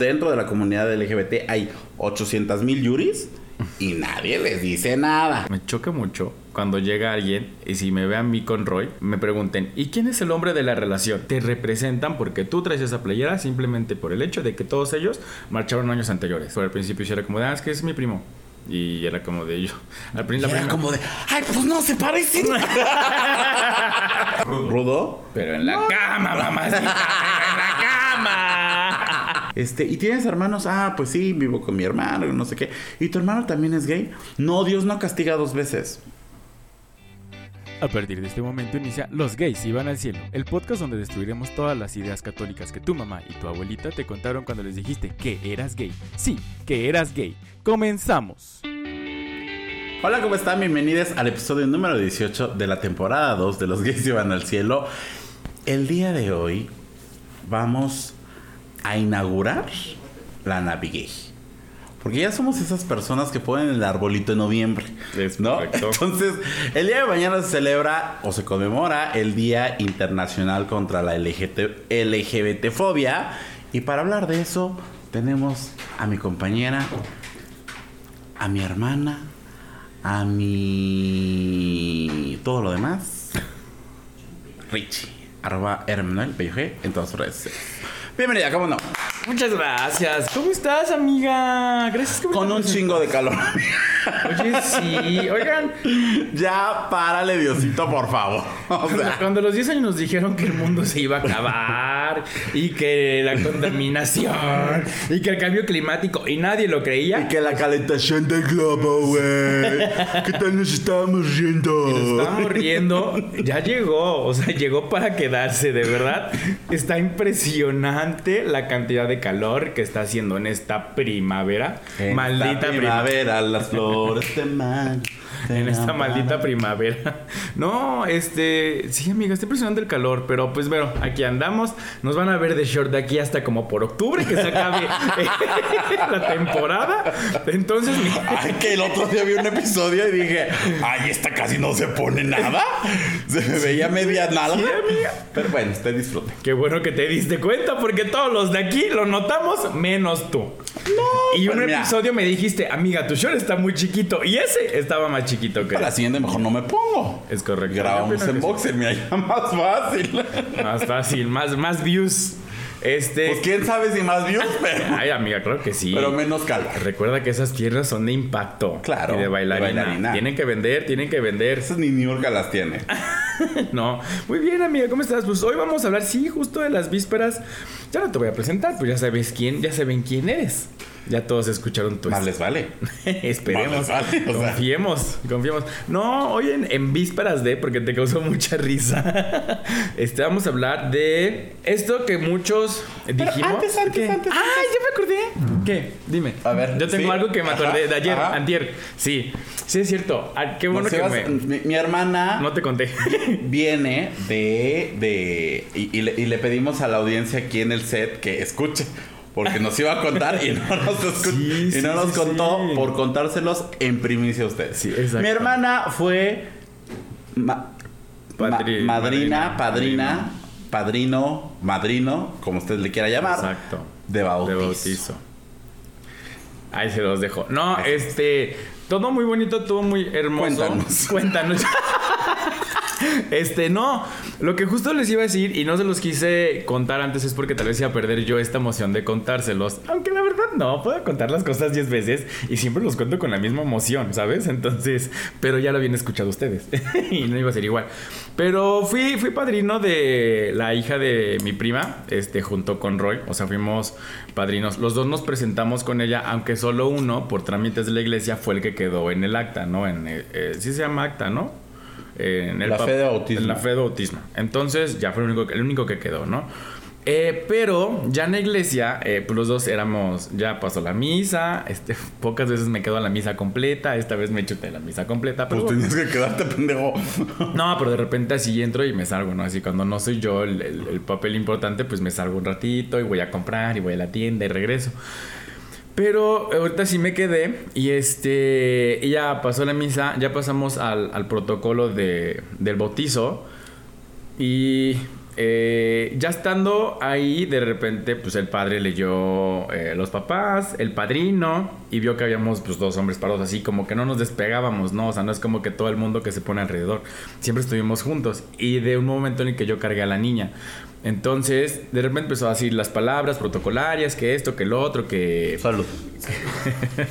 Dentro de la comunidad LGBT hay 800 mil yuris y nadie les dice nada. Me choca mucho cuando llega alguien y si me ve a mí con Roy, me pregunten, ¿y quién es el hombre de la relación? Te representan porque tú traes esa playera simplemente por el hecho de que todos ellos marcharon años anteriores. Por el principio era como de, ah, es que es mi primo. Y era como de yo. Al principio era como de, ay, pues no se parecen. Rudo. Pero en la cama, mamá. Este, ¿y tienes hermanos? Ah, pues sí, vivo con mi hermano, no sé qué. ¿Y tu hermano también es gay? No, Dios no castiga dos veces. A partir de este momento inicia Los gays iban al cielo, el podcast donde destruiremos todas las ideas católicas que tu mamá y tu abuelita te contaron cuando les dijiste que eras gay. Sí, que eras gay. Comenzamos. Hola, ¿cómo están? Bienvenidos al episodio número 18 de la temporada 2 de Los gays iban al cielo. El día de hoy vamos a inaugurar la Navigay. Porque ya somos esas personas que ponen el arbolito en noviembre. ¿no? Entonces, el día de mañana se celebra o se conmemora el Día Internacional contra la LGBT, LGBTfobia. Y para hablar de eso, tenemos a mi compañera, a mi hermana, a mi. todo lo demás. Richie, arroba Hermanuel en todas redes. Bienvenida, ¿cómo no? Muchas gracias. ¿Cómo estás, amiga? Gracias Con un chingo de calor. Oye, sí. Oigan. Ya párale, Diosito, por favor. cuando, los 10 años nos dijeron que el mundo se iba a acabar y que la contaminación y que el cambio climático y nadie lo creía. Y que la calentación del globo, güey. ¿Qué tal nos estábamos riendo? nos estábamos riendo. Ya llegó. O sea, llegó para quedarse, de verdad. Está impresionante la cantidad de calor que está haciendo en esta primavera. maldita primavera, las flores de. En esta maldita primavera. No, este. Sí, amiga, está impresionante el calor. Pero pues bueno, aquí andamos. Nos van a ver de short de aquí hasta como por octubre que se acabe la temporada. Entonces. Ay, que el otro día vi un episodio y dije, ay, esta casi no se pone nada. Se me veía media nada. Pero bueno, usted disfrute. Qué bueno que te diste cuenta porque todos los de aquí lo notamos, menos tú. No. Y un pues episodio me dijiste, amiga, tu short está muy chiquito. Y ese estaba más chiquito que. Para la siguiente mejor no me pongo. Es correcto. Grabamos en boxer, mira, ya más fácil. Más fácil, más, más views. Este. Pues quién sabe si más views, pero. Ay, amiga, creo que sí. Pero menos calma. Recuerda que esas tierras son de impacto. Claro. Y de bailarina. Tienen que vender, tienen que vender. Esas ni New York las tiene. no. Muy bien, amiga, ¿cómo estás? Pues hoy vamos a hablar, sí, justo de las vísperas. Ya no te voy a presentar, pues ya sabes quién, ya saben quién eres. Ya todos escucharon tu. Más les vale. Esperemos. confiemos, confiemos. No, hoy en, vísperas de, porque te causó mucha risa. este, vamos a hablar de esto que muchos dijimos. antes, antes, antes. ¡Ay, ya me acordé! ¿Qué? Dime. A ver. Yo tengo algo que me acordé de ayer, antier. Sí. Sí, es cierto. Ah, qué bueno que me... mi, hermana. No te conté. viene de. de y, le, y le pedimos a la audiencia aquí en el set que escuche porque nos iba a contar y no nos, y no nos contó por contárselos en primicia a ustedes. Mi hermana fue madrina, padrina, padrino, madrino, como usted le quiera llamar. Exacto. De bautizo. Ahí se los dejo. No, este. Todo muy bonito, todo muy hermoso. Cuéntanos. Cuéntanos. Este, no. Lo que justo les iba a decir y no se los quise contar antes es porque tal vez iba a perder yo esta emoción de contárselos. Aunque la verdad no, puedo contar las cosas 10 veces y siempre los cuento con la misma emoción, ¿sabes? Entonces, pero ya lo habían escuchado ustedes y no iba a ser igual. Pero fui, fui padrino de la hija de mi prima, este, junto con Roy. O sea, fuimos padrinos. Los dos nos presentamos con ella, aunque solo uno, por trámites de la iglesia, fue el que quedó en el acta, ¿no? En, eh, eh, sí se llama acta, ¿no? En el la fe de autismo. En la fe de autismo. Entonces ya fue el único, el único que quedó, ¿no? Eh, pero ya en la iglesia, eh, pues los dos éramos, ya pasó la misa, este, pocas veces me quedo la misa completa, esta vez me chuté la misa completa. Pero pues tenías que quedarte pendejo. no, pero de repente así entro y me salgo, ¿no? Así cuando no soy yo el, el papel importante, pues me salgo un ratito y voy a comprar y voy a la tienda y regreso. Pero ahorita sí me quedé y este, ya pasó la misa, ya pasamos al, protocolo de, del bautizo y eh, ya estando ahí, de repente, pues el padre leyó eh, los papás, el padrino, y vio que habíamos pues dos hombres parados así, como que no nos despegábamos, ¿no? O sea, no es como que todo el mundo que se pone alrededor. Siempre estuvimos juntos. Y de un momento en el que yo cargué a la niña. Entonces, de repente empezó a decir las palabras protocolarias, que esto, que lo otro, que... Salud.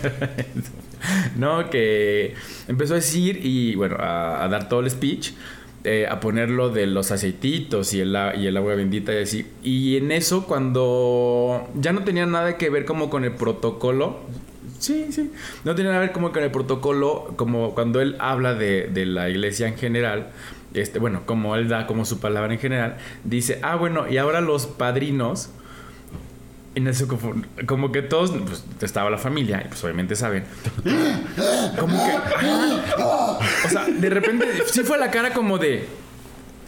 no, que empezó a decir y bueno, a, a dar todo el speech. Eh, a ponerlo de los aceititos y el, y el agua bendita y así. Y en eso, cuando ya no tenía nada que ver como con el protocolo. Sí, sí. No tenía nada que ver como con el protocolo, como cuando él habla de, de la iglesia en general. Este, bueno, como él da como su palabra en general, dice, ah, bueno, y ahora los padrinos, en eso como, como que todos, pues estaba la familia, y pues obviamente saben. Como que. ah, o sea, de repente sí fue la cara como de.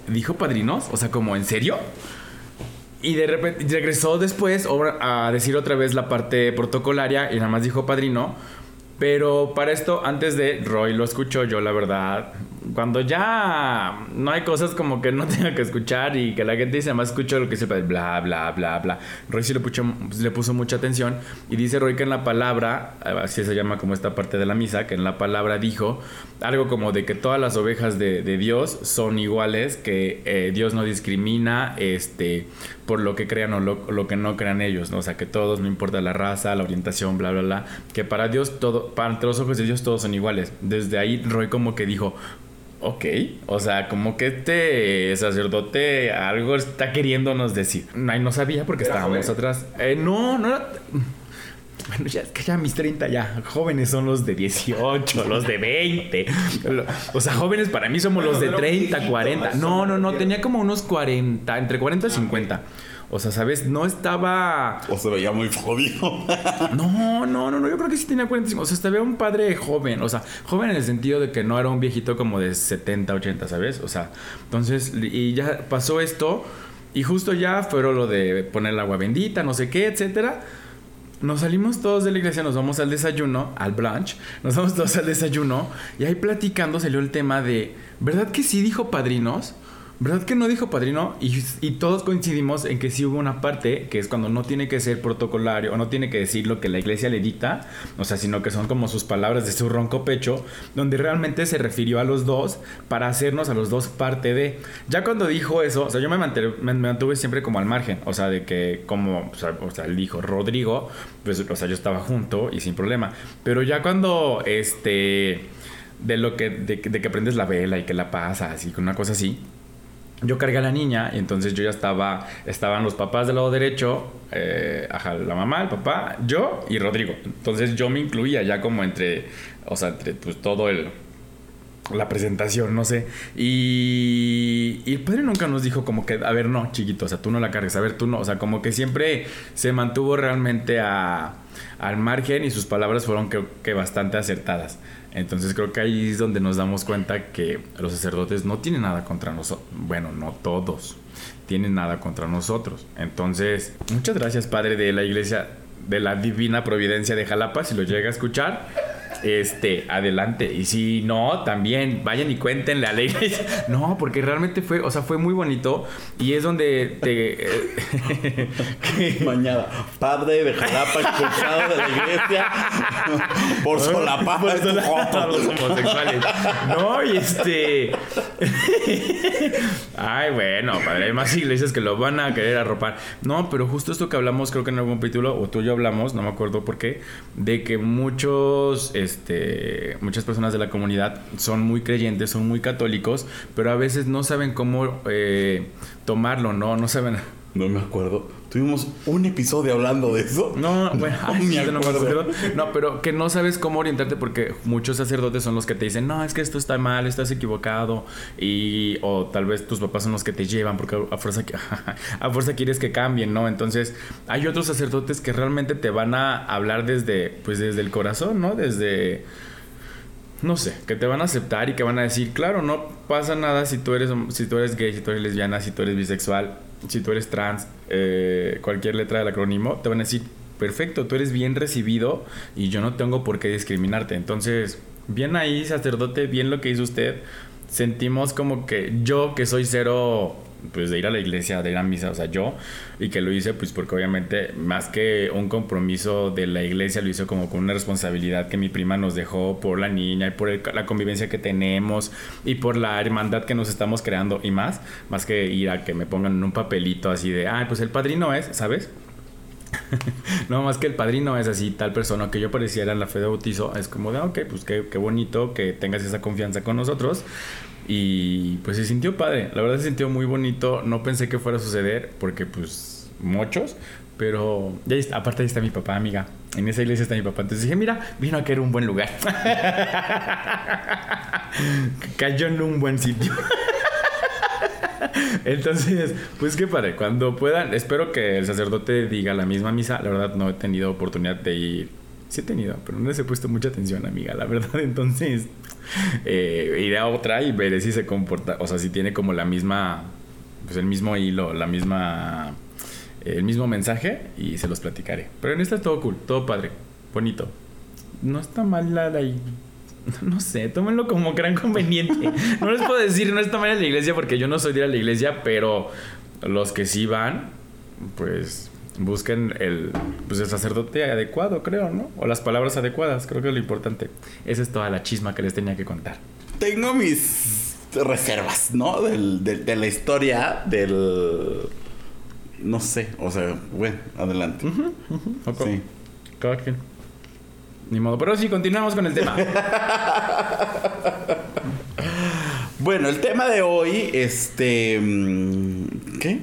¿Dijo padrinos? O sea, como, ¿en serio? Y de repente regresó después a decir otra vez la parte protocolaria y nada más dijo padrino. Pero para esto, antes de Roy lo escuchó, yo la verdad, cuando ya no hay cosas como que no tenga que escuchar y que la gente dice, más escucho lo que dice bla, bla, bla, bla. Roy sí le puso, le puso mucha atención y dice Roy que en la palabra, así se llama como esta parte de la misa, que en la palabra dijo algo como de que todas las ovejas de, de Dios son iguales, que eh, Dios no discrimina, este, por lo que crean o lo, lo que no crean ellos, ¿no? O sea, que todos, no importa la raza, la orientación, bla, bla, bla, que para Dios, todo, para ante los ojos de Dios todos son iguales. Desde ahí Roy como que dijo, ok, o sea, como que este sacerdote algo está queriéndonos decir. Ay, no sabía porque ¿Era estábamos joven? atrás. Eh, no, no era... Bueno, ya es que ya mis 30 ya. Jóvenes son los de 18, los de 20. Lo- O sea, jóvenes para mí somos los de 30, 40. No, no, no, tenía como unos 40, entre 40 y 50. O sea, ¿sabes? No estaba... O se veía muy jodido. No, no, no, no, yo creo que sí tenía 45. O sea, estaba un padre joven. O sea, joven en el sentido de que no era un viejito como de 70, 80, ¿sabes? O sea, entonces, y ya pasó esto. Y justo ya fueron lo de poner el agua bendita, no sé qué, etcétera. Nos salimos todos de la iglesia, nos vamos al desayuno, al brunch, nos vamos todos al desayuno y ahí platicando salió el tema de, ¿verdad que sí dijo padrinos? ¿Verdad que no dijo padrino? Y, todos coincidimos en que sí hubo una parte que es cuando no tiene que ser protocolario o no tiene que decir lo que la iglesia le dicta, o sea, sino que son como sus palabras de su ronco pecho, donde realmente se refirió a los dos para hacernos a los dos parte de. Ya cuando dijo eso, o sea, yo me, mantuve, siempre como al margen, o sea, de que como, o sea, o él dijo Rodrigo, pues, o sea, yo estaba junto y sin problema. Pero ya cuando, este, de lo que, de, que prendes la vela y que la pasas y una cosa así, yo cargué a la niña y entonces yo ya estaba, estaban los papás del lado derecho, eh, ajá, la mamá, el papá, yo y Rodrigo. Entonces yo me incluía ya como entre, o sea, entre pues todo el, la presentación, no sé. Y, y el padre nunca nos dijo como que, a ver, no, chiquito, o sea, tú no la cargues, a ver, tú no, o sea, como que siempre se mantuvo realmente a, al margen y sus palabras fueron que, que bastante acertadas. Entonces creo que ahí es donde nos damos cuenta que los sacerdotes no tienen nada contra nosotros. Bueno, no todos tienen nada contra nosotros. Entonces, muchas gracias, Padre de la Iglesia de la Divina Providencia de Jalapa, si lo llega a escuchar. Este, adelante. Y si no, también vayan y cuéntenle a la iglesia. No, porque realmente fue, o sea, fue muy bonito. Y es donde te. eh, Mañana, padre de Jalapa expulsado de la iglesia por solapar a los homosexuales. No, y este. Ay, bueno, padre, hay más iglesias que lo van a querer arropar. No, pero justo esto que hablamos, creo que en algún capítulo, o tú y yo hablamos, no me acuerdo por qué, de que muchos, este, muchas personas de la comunidad son muy creyentes, son muy católicos, pero a veces no saben cómo eh, tomarlo, ¿no? No saben. No me acuerdo. Tuvimos un episodio hablando de eso. No, bueno, No ay, me sí, no, me acuerdo. acuerdo. No, pero que no sabes cómo orientarte porque muchos sacerdotes son los que te dicen, no, es que esto está mal, estás equivocado. Y, o tal vez tus papás son los que te llevan porque a fuerza, a fuerza quieres que cambien, ¿no? Entonces, hay otros sacerdotes que realmente te van a hablar desde, pues desde el corazón, ¿no? Desde no sé, que te van a aceptar y que van a decir, claro, no pasa nada si tú eres, si tú eres gay, si tú eres lesbiana, si tú eres bisexual, si tú eres trans, eh, cualquier letra del acrónimo, te van a decir, perfecto, tú eres bien recibido y yo no tengo por qué discriminarte. Entonces, bien ahí, sacerdote, bien lo que hizo usted. Sentimos como que yo, que soy cero pues de ir a la iglesia, de ir a misa, o sea, yo, y que lo hice pues porque obviamente más que un compromiso de la iglesia, lo hice como con una responsabilidad que mi prima nos dejó por la niña y por la convivencia que tenemos y por la hermandad que nos estamos creando y más, más que ir a que me pongan en un papelito así de, ah, pues el padrino es, ¿sabes? no, más que el padrino es así, tal persona que yo pareciera en la fe de bautizo, es como de, ah, ok, pues qué, qué bonito que tengas esa confianza con nosotros, y pues se sintió padre, la verdad se sintió muy bonito. No pensé que fuera a suceder porque pues muchos, pero ya está, aparte ahí está mi papá, amiga. En esa iglesia está mi papá. Entonces dije, mira, vino a caer un buen lugar. Cayó en un buen sitio. Entonces, pues qué padre. Cuando puedan, espero que el sacerdote diga la misma misa. La verdad no he tenido oportunidad de ir. Sí he tenido, pero no les he puesto mucha atención, amiga. La verdad, entonces eh, iré a otra y veré si se comporta, o sea, si tiene como la misma, pues el mismo hilo, la misma, el mismo mensaje y se los platicaré. Pero en esta es todo cool, todo padre, bonito. No está mal la, la no sé, tómenlo como gran conveniente. No les puedo decir, no está mal en la iglesia porque yo no soy de ir a la iglesia, pero los que sí van, pues busquen el, pues el sacerdote adecuado, creo, ¿no? O las palabras adecuadas, creo que es lo importante. Esa es toda la chisma que les tenía que contar. Tengo mis reservas, ¿no? Del, de la historia del... No sé, o sea, bueno, adelante. Sí. Cada quien. Ni modo, pero sí, continuamos con el tema. bueno, el tema de hoy, este... Mm, ¿Qué?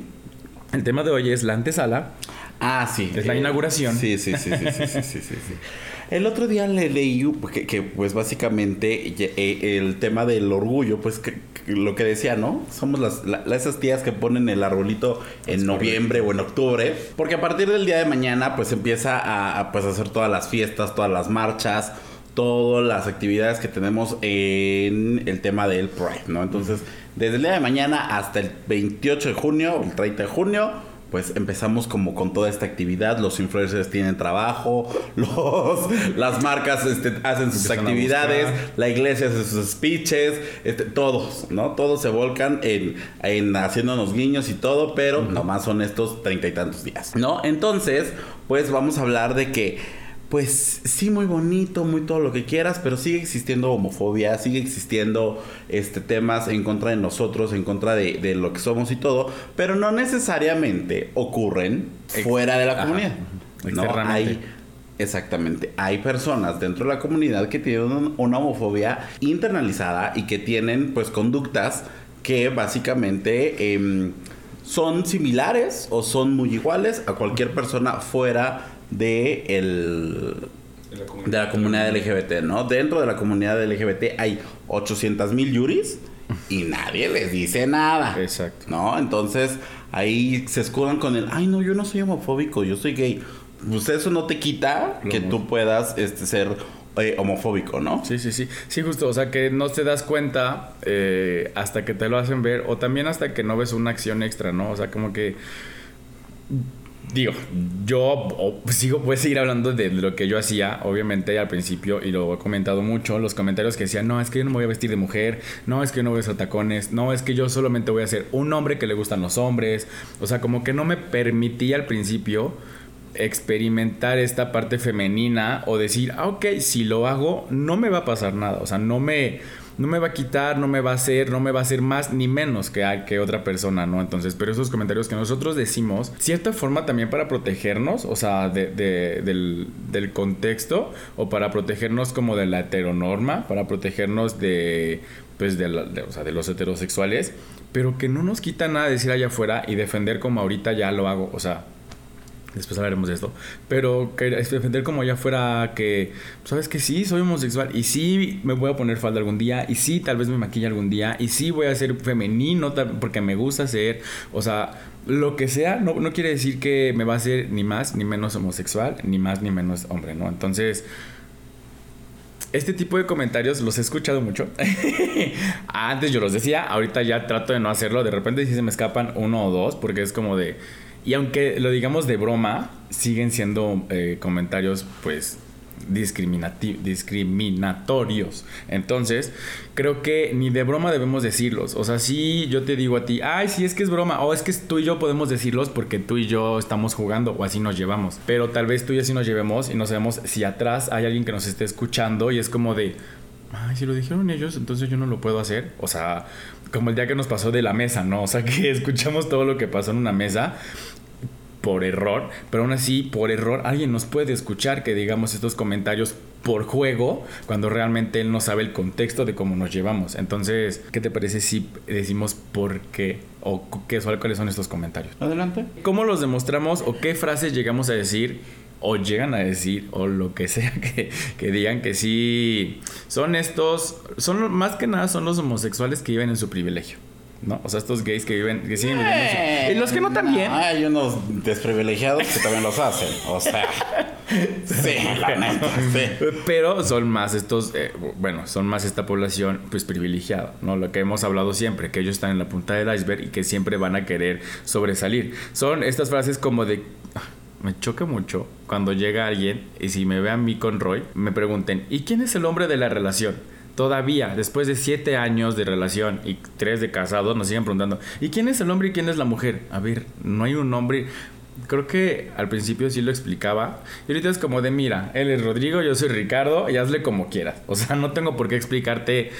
El tema de hoy es la antesala Ah, sí. Es la eh, inauguración. Sí, sí, sí, sí, sí, sí, sí, El otro día le leí que, pues básicamente eh, el tema del orgullo, pues lo que decía, ¿no? Somos las, esas tías que ponen el arbolito en noviembre o en octubre, porque a partir del día de mañana pues empieza a, pues, hacer todas las fiestas, todas las marchas, todas las actividades que tenemos en el tema del Pride, ¿no? Entonces, desde el día de mañana hasta el 28 de junio, el 30 de junio, pues empezamos como con toda esta actividad, los influencers tienen trabajo, los, las marcas este, hacen sus actividades, la iglesia hace sus speeches, este, todos, ¿no? Todos se volcan en, en haciéndonos guiños y todo, pero nomás son estos treinta y tantos días, ¿no? Entonces, pues vamos a hablar de que pues sí, muy bonito, muy todo lo que quieras, pero sigue existiendo homofobia, sigue existiendo este, temas en contra de nosotros, en contra de, lo que somos y todo, pero no necesariamente ocurren fuera de la comunidad. No hay, exactamente, hay personas dentro de la comunidad que tienen una homofobia internalizada y que tienen pues conductas que básicamente em, son similares o son muy iguales a cualquier persona fuera de, el, de la comunidad LGBT, ¿no? Dentro de la comunidad LGBT hay 800 mil yuris y nadie les dice nada. Exacto. ¿No? Entonces ahí se escudan con el, ay, no, yo no soy homofóbico, yo soy gay. Pues eso no te quita que tú puedas este, ser eh, homofóbico, ¿no? Sí, sí, sí. Sí, justo. O sea, que no te das cuenta eh, hasta que te lo hacen ver o también hasta que no ves una acción extra, ¿no? O sea, como que digo, yo sigo, puedo seguir hablando de lo que yo hacía, obviamente al principio, y lo he comentado mucho, los comentarios que decían, no, es que yo no me voy a vestir de mujer, no, es que yo no voy a usar tacones, no, es que yo solamente voy a ser un hombre que le gustan los hombres, o sea, como que no me permitía al principio experimentar esta parte femenina o decir, ah, ok, si lo hago, no me va a pasar nada, o sea, no me no me va a quitar, no me va a hacer, no me va a hacer más ni menos que, que otra persona, ¿no? Entonces, pero esos comentarios que nosotros decimos, cierta forma también para protegernos, o sea, de, del, del, contexto, o para protegernos como de la heteronorma, para protegernos de, pues, de, o sea, de los heterosexuales, pero que no nos quita nada decir allá afuera y defender como ahorita ya lo hago, o sea, después hablaremos de esto, pero defender como ya fuera que, sabes que sí, soy homosexual y sí me voy a poner falda algún día y sí tal vez me maquilla algún día y sí voy a ser femenino porque me gusta ser, o sea, lo que sea, no, no quiere decir que me va a ser ni más ni menos homosexual, ni más ni menos hombre, ¿no? Entonces... Este tipo de comentarios los he escuchado mucho. Antes yo los decía, ahorita ya trato de no hacerlo. De repente si se me escapan uno o dos, porque es como de, y aunque lo digamos de broma, siguen siendo eh, comentarios, pues, discriminatorios. Entonces, creo que ni de broma debemos decirlos. O sea, si yo te digo a ti, ay, sí es que es broma, o es que tú y yo podemos decirlos porque tú y yo estamos jugando o así nos llevamos. Pero tal vez tú y así nos llevemos y no sabemos si atrás hay alguien que nos esté escuchando y es como de, ay, si lo dijeron ellos, entonces yo no lo puedo hacer. O sea, como el día que nos pasó de la mesa, ¿no? O sea, que escuchamos todo lo que pasó en una mesa por error, pero aún así, por error, alguien nos puede escuchar que digamos estos comentarios por juego, cuando realmente él no sabe el contexto de cómo nos llevamos. Entonces, ¿qué te parece si decimos por qué o qué, cuáles son estos comentarios? Adelante. ¿Cómo los demostramos o qué frases llegamos a decir o llegan a decir o lo que sea que, que digan que sí son estos, son más que nada son los homosexuales que viven en su privilegio? ¿No? O sea, estos gays que viven, que siguen viviendo. su- Eh, y los que no también. Hay unos desprivilegiados que también los hacen. O sea. sí, la neta, sí. Pero son más estos, eh, bueno, son más esta población pues privilegiada, ¿no? Lo que hemos hablado siempre, que ellos están en la punta del iceberg y que siempre van a querer sobresalir. Son estas frases como de... "Ah, Me choca mucho cuando llega alguien y si me ve a mí con Roy, me pregunten, ¿y quién es el hombre de la relación? Todavía, después de siete años de relación y tres de casados, nos siguen preguntando, ¿y quién es el hombre y quién es la mujer? A ver, no hay un hombre. Creo que al principio sí lo explicaba. Y ahorita es como de, mira, él es Rodrigo, yo soy Ricardo, y hazle como quieras. O sea, no tengo por qué explicarte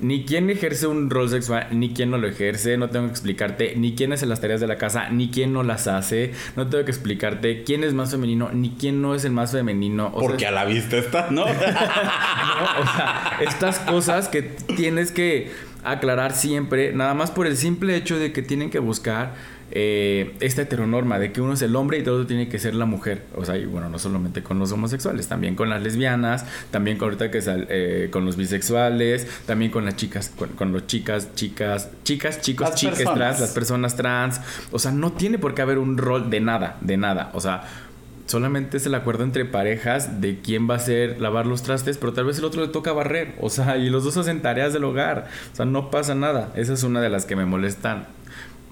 ni quién ejerce un rol sexual, ni quién no lo ejerce. No tengo que explicarte ni quién hace las tareas de la casa, ni quién no las hace. No tengo que explicarte quién es más femenino, ni quién no es el más femenino. O sea, Porque a la vista está, ¿no? ¿no? O sea, estas cosas que tienes que aclarar siempre, nada más por el simple hecho de que tienen que buscar eh, esta heteronorma de que uno es el hombre y todo tiene que ser la mujer. O sea, y bueno, no solamente con los homosexuales, también con las lesbianas, también con ahorita que sal- eh, con los bisexuales, también con las chicas, con, con los chicas, chicas, chicas, chicos, Las chicas personas. trans, las personas trans. O sea, no tiene por qué haber un rol de nada, de nada. O sea, solamente es el acuerdo entre parejas de quién va a hacer lavar los trastes, pero tal vez el otro le toca barrer. O sea, y los dos hacen tareas del hogar. O sea, no pasa nada. Esa es una de las que me molestan.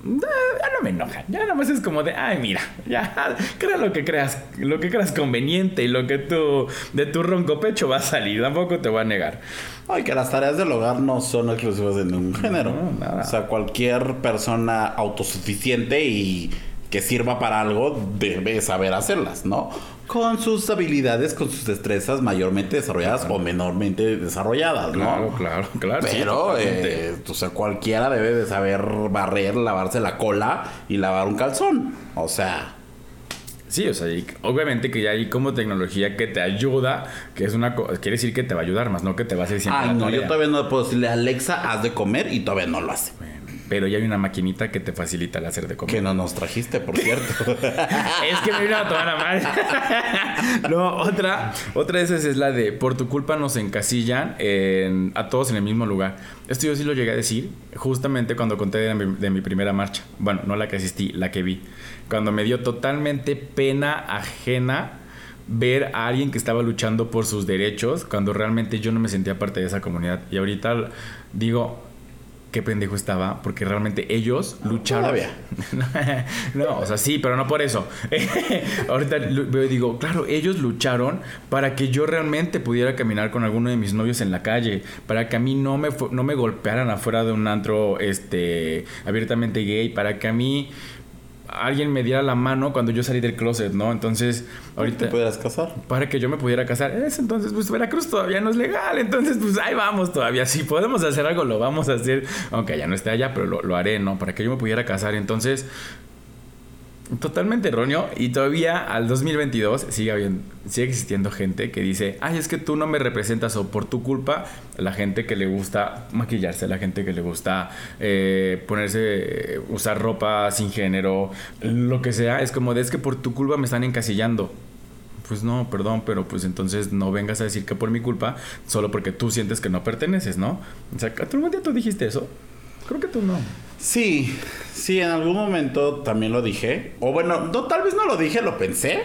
Ah, Ya no me enojan, ya nada más es como de, ay, mira, ya, crea lo que creas, lo que creas conveniente y lo que tú, de tu ronco pecho va a salir, tampoco te voy a negar. Ay, que las tareas del hogar no son exclusivas de ningún género. No. O sea, cualquier persona autosuficiente y que sirva para algo debe saber hacerlas, ¿no? Con sus habilidades, con sus destrezas mayormente desarrolladas o menormente desarrolladas, ¿no? Claro, claro, claro. Pero, eh, o sea, cualquiera debe de saber barrer, lavarse la cola y lavar un calzón. O sea, Sí, o sea, y obviamente que ya hay como tecnología que te ayuda, que es una co- quiere decir que te va a ayudar más, no que te va a hacer siempre ay, la no, yo todavía no puedo decirle a Alexa, haz de comer y todavía no lo hace. Pero ya hay una maquinita que te facilita el hacer de comer. Que no nos trajiste, por cierto. Es que me vino a tomar a mal. no, otra, otra de esas es la de por tu culpa nos encasillan en- a todos en el mismo lugar. Esto yo sí lo llegué a decir justamente cuando conté de mi, de mi primera marcha. Bueno, no la que asistí, la que vi. Cuando me dio totalmente pena ajena ver a alguien que estaba luchando por sus derechos cuando realmente yo no me sentía parte de esa comunidad. Y ahorita digo, qué pendejo estaba, porque realmente ellos lucharon. Todavía. no, o sea, sí, pero no por eso. Ahorita lu- veo y digo, claro, ellos lucharon para que yo realmente pudiera caminar con alguno de mis novios en la calle, para que a mí no me, no me golpearan afuera de un antro este, abiertamente gay, para que a mí alguien me diera la mano cuando yo salí del closet, ¿no? Entonces, ¿Te ahorita pudieras casar? para que yo me pudiera casar. Es entonces, pues Veracruz todavía no es legal. Entonces, pues ahí vamos todavía. Si podemos hacer algo, lo vamos a hacer. Aunque ya no esté allá, pero lo, lo haré, ¿no? Para que yo me pudiera casar. Entonces, totalmente erróneo. Y todavía al 2022 sigue, habiendo, sigue existiendo gente que dice, ay, es que tú no me representas o por tu culpa, la gente que le gusta maquillarse, la gente que le gusta eh, ponerse, usar ropa sin género, lo que sea, es como de, es que por tu culpa me están encasillando. Pues no, perdón, pero pues entonces no vengas a decir que por mi culpa, solo porque tú sientes que no perteneces, ¿no? O sea, ¿tú algún día tú dijiste eso? Creo que tú no. Sí, sí, en algún momento también lo dije. O bueno, no, tal vez no lo dije, lo pensé.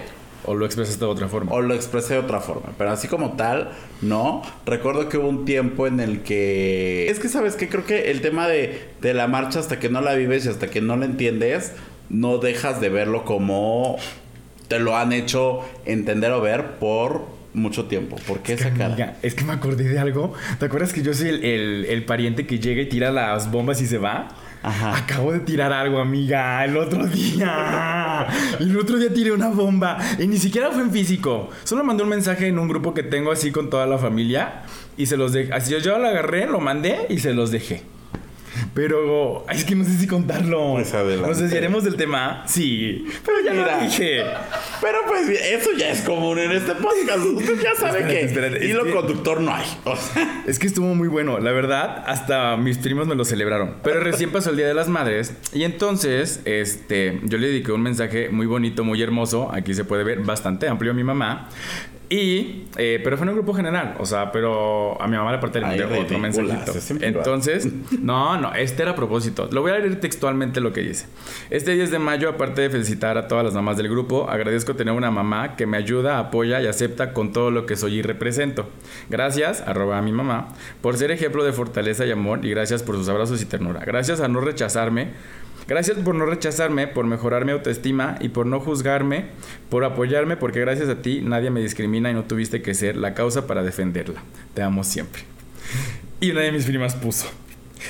O lo expresaste de otra forma. O lo expresé de otra forma. Pero así como tal, no. Recuerdo que hubo un tiempo en el que... Es que, ¿sabes qué? Creo que el tema de, de la marcha hasta que no la vives y hasta que no la entiendes, no dejas de verlo como te lo han hecho entender o ver por mucho tiempo. ¿Por qué Es que, esa cara? amiga, es que me acordé de algo. ¿Te acuerdas que yo soy el, el- el pariente que llega y tira las bombas y se va? Acabo de tirar algo, amiga, el otro día. El otro día tiré una bomba. Y ni siquiera fue en físico. Solo mandé un mensaje en un grupo que tengo así con toda la familia. Y se los dejé. Así yo, yo lo agarré, lo mandé y se los dejé. Pero ay, es que no sé si contarlo. Pues adelante. ¿Nos desviaremos del tema? Sí. Pero ya Mira. lo dije. Pero pues eso ya es común en este podcast. Usted ya sabe Espérate, que espérate, es hilo que- conductor no hay. O sea, Es que estuvo muy bueno, la verdad, hasta mis primos me lo celebraron. Pero recién pasó el Día de las Madres y entonces, este, yo le dediqué un mensaje muy bonito, muy hermoso, aquí se puede ver bastante amplio a mi mamá. Y, eh, pero fue en un grupo general, o sea, pero a mi mamá le mandé otro mensajito. Entonces, no, no, este era a propósito. Lo voy a leer textualmente lo que dice. Este 10 de mayo, aparte de felicitar a todas las mamás del grupo, agradezco tener una mamá que me ayuda, apoya y acepta con todo lo que soy y represento. Gracias, arroba a mi mamá, por ser ejemplo de fortaleza y amor y gracias por sus abrazos y ternura. Gracias a no rechazarme. Gracias por no rechazarme, por mejorar mi autoestima y por no juzgarme, por apoyarme, porque gracias a ti nadie me discrimina y no tuviste que ser la causa para defenderla. Te amo siempre. Y una de mis primas puso.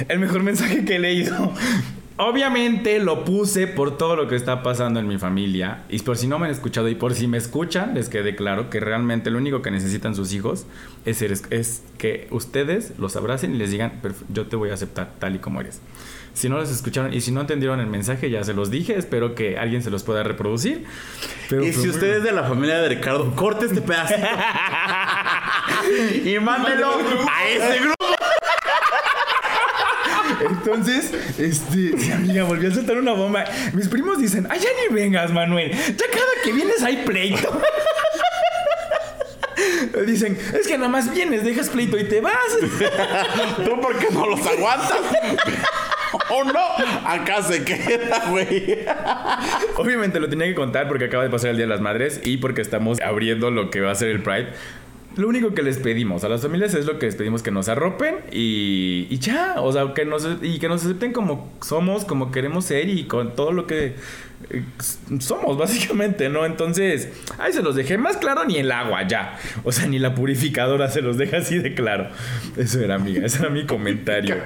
El mejor mensaje que he leído. Obviamente lo puse por todo lo que está pasando en mi familia. Y por si no me han escuchado y por si me escuchan, les quede claro que realmente lo único que necesitan sus hijos es, que ustedes los abracen y les digan, "Perf- yo te voy a aceptar tal y como eres. Si no los escucharon y si no entendieron el mensaje, ya se los dije. Espero que alguien se los pueda reproducir. Pero y fue si usted es de la familia de Ricardo, corte este pedacito y mándelo a ese grupo. Entonces, este, sí, amiga, volvió a soltar una bomba. Mis primos dicen, ay, ya ni vengas, Manuel. Ya cada que vienes hay pleito. Dicen, es que nada más vienes, dejas pleito y te vas. ¿Tú por qué no los aguantas? ¿O no? Acá se queda, güey. Obviamente lo tenía que contar porque acaba de pasar el Día de las Madres y porque estamos abriendo lo que va a ser el Pride. Lo único que les pedimos a las familias es lo que les pedimos que nos arropen y, y ya, o sea, que nos, y que nos acepten como somos, como queremos ser y con todo lo que somos, básicamente, ¿no? Entonces, ahí se los dejé más claro ni el agua, ya. O sea, ni la purificadora se los deja así de claro. Eso era, amiga, ese era mi comentario.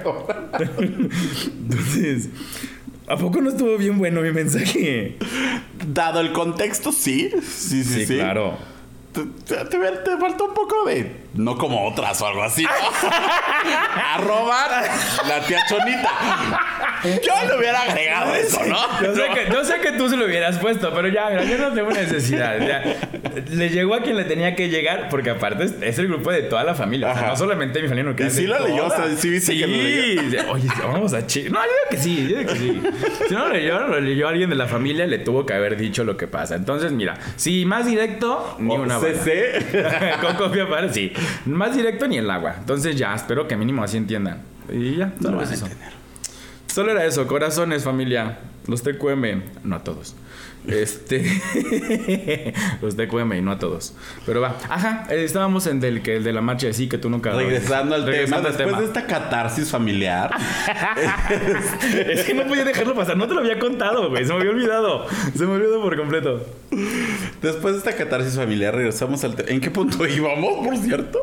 Entonces, ¿a poco no estuvo bien bueno mi mensaje? Dado el contexto, sí. Sí, sí, sí. Sí, claro. Te, te- faltó un poco de. No como otras o algo así. ¿no? Arroba la tía Chonita. Yo le hubiera agregado eso, ¿no? Yo sé, que, yo sé que tú se lo hubieras puesto, pero ya, mira, yo no tengo necesidad. Ya, le llegó a quien le tenía que llegar, porque aparte es, es el grupo de toda la familia. O sea, Ajá. no solamente mi familia, no que Y sí lo leyó, o sea, sí viste que lo leyó. Oye, vamos a chi. No, yo digo que sí, yo digo que sí. Si no lo leyó, lo leyó alguien de la familia, le tuvo que haber dicho lo que pasa. Entonces, mira, si más directo, ni una bala. CC. Con copia para, sí. Más directo ni el agua. Entonces ya, espero que mínimo así entiendan. Y ya, No solo van es a entender. Solo era eso, corazones, familia. Los TQM, no a todos. Este. los TQM y no a todos. Pero va. Ajá, eh, estábamos en del que el de la marcha de sí que tú nunca. Regresando al Regresando tema, al después de esta catarsis familiar, Es que no podía dejarlo pasar, no te lo había contado, güey. Se me había olvidado. Se me olvidó por completo. después de esta catarsis familiar, regresamos al tema. ¿En qué punto íbamos, por cierto?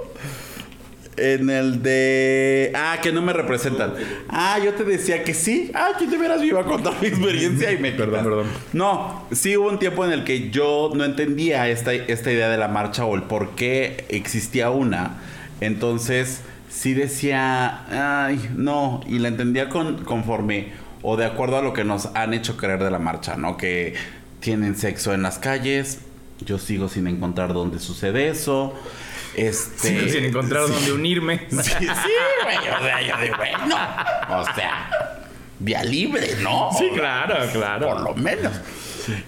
En el de. Ah, que no me representan. Ah, yo te decía que sí. Ah, que de veras yo iba a contar mi experiencia y me. Perdón, perdón. No, sí hubo un tiempo en el que yo no entendía esta, esta idea de la marcha o el por qué existía una. Entonces, sí decía. Ay, no. Y la entendía con, conforme o de acuerdo a lo que nos han hecho creer de la marcha, ¿no? Que tienen sexo en las calles. Yo sigo sin encontrar dónde sucede eso. Este. Sin encontrar dónde unirme. Sí, sí, güey. O sea, yo digo, bueno. O sea, vía libre, ¿no? Sí, claro, claro. Por lo menos.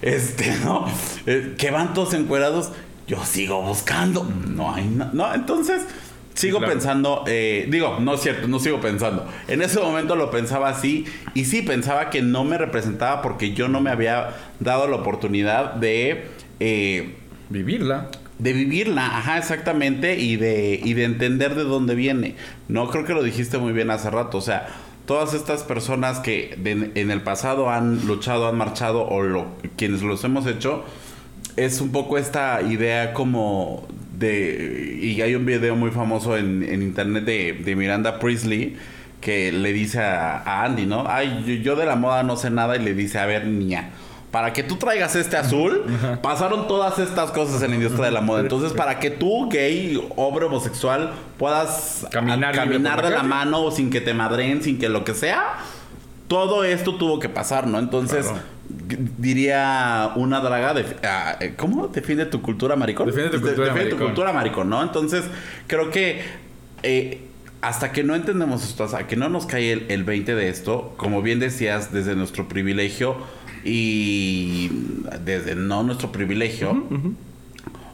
Este, ¿no? Eh, que van todos encuerados. Yo sigo buscando. No hay na- No, entonces. Sigo claro. pensando, eh, digo, no es cierto, no sigo pensando. En ese momento lo pensaba así y sí pensaba que no me representaba porque yo no me había dado la oportunidad de eh, Vivirla. De vivirla, ajá, exactamente, y de, y de entender de dónde viene. No, creo que lo dijiste muy bien hace rato, o sea, todas estas personas que de- en el pasado han luchado, han marchado, o lo, quienes los hemos hecho, es un poco esta idea como de y hay un video muy famoso en, en internet de, de Miranda Priestley que le dice a, a Andy, ¿no? Ay, yo, yo de la moda no sé nada y le dice, a ver, niña, para que tú traigas este azul, pasaron todas estas cosas en la industria de la moda. Entonces, para que tú, gay, hombre homosexual, puedas Caminar caminar de la mano sin que te madren, sin que lo que sea, todo esto tuvo que pasar, ¿no? Entonces, Claro. diría una draga de... ah, eh, ¿Cómo? ¿Defiende tu cultura maricón? Defiende tu De- cultura defiende tu maricón. cultura maricón, ¿no? Entonces, creo que... eh, hasta que no entendemos esto, hasta que no nos cae el, el 20 de esto, como bien decías, desde nuestro privilegio y desde no nuestro privilegio,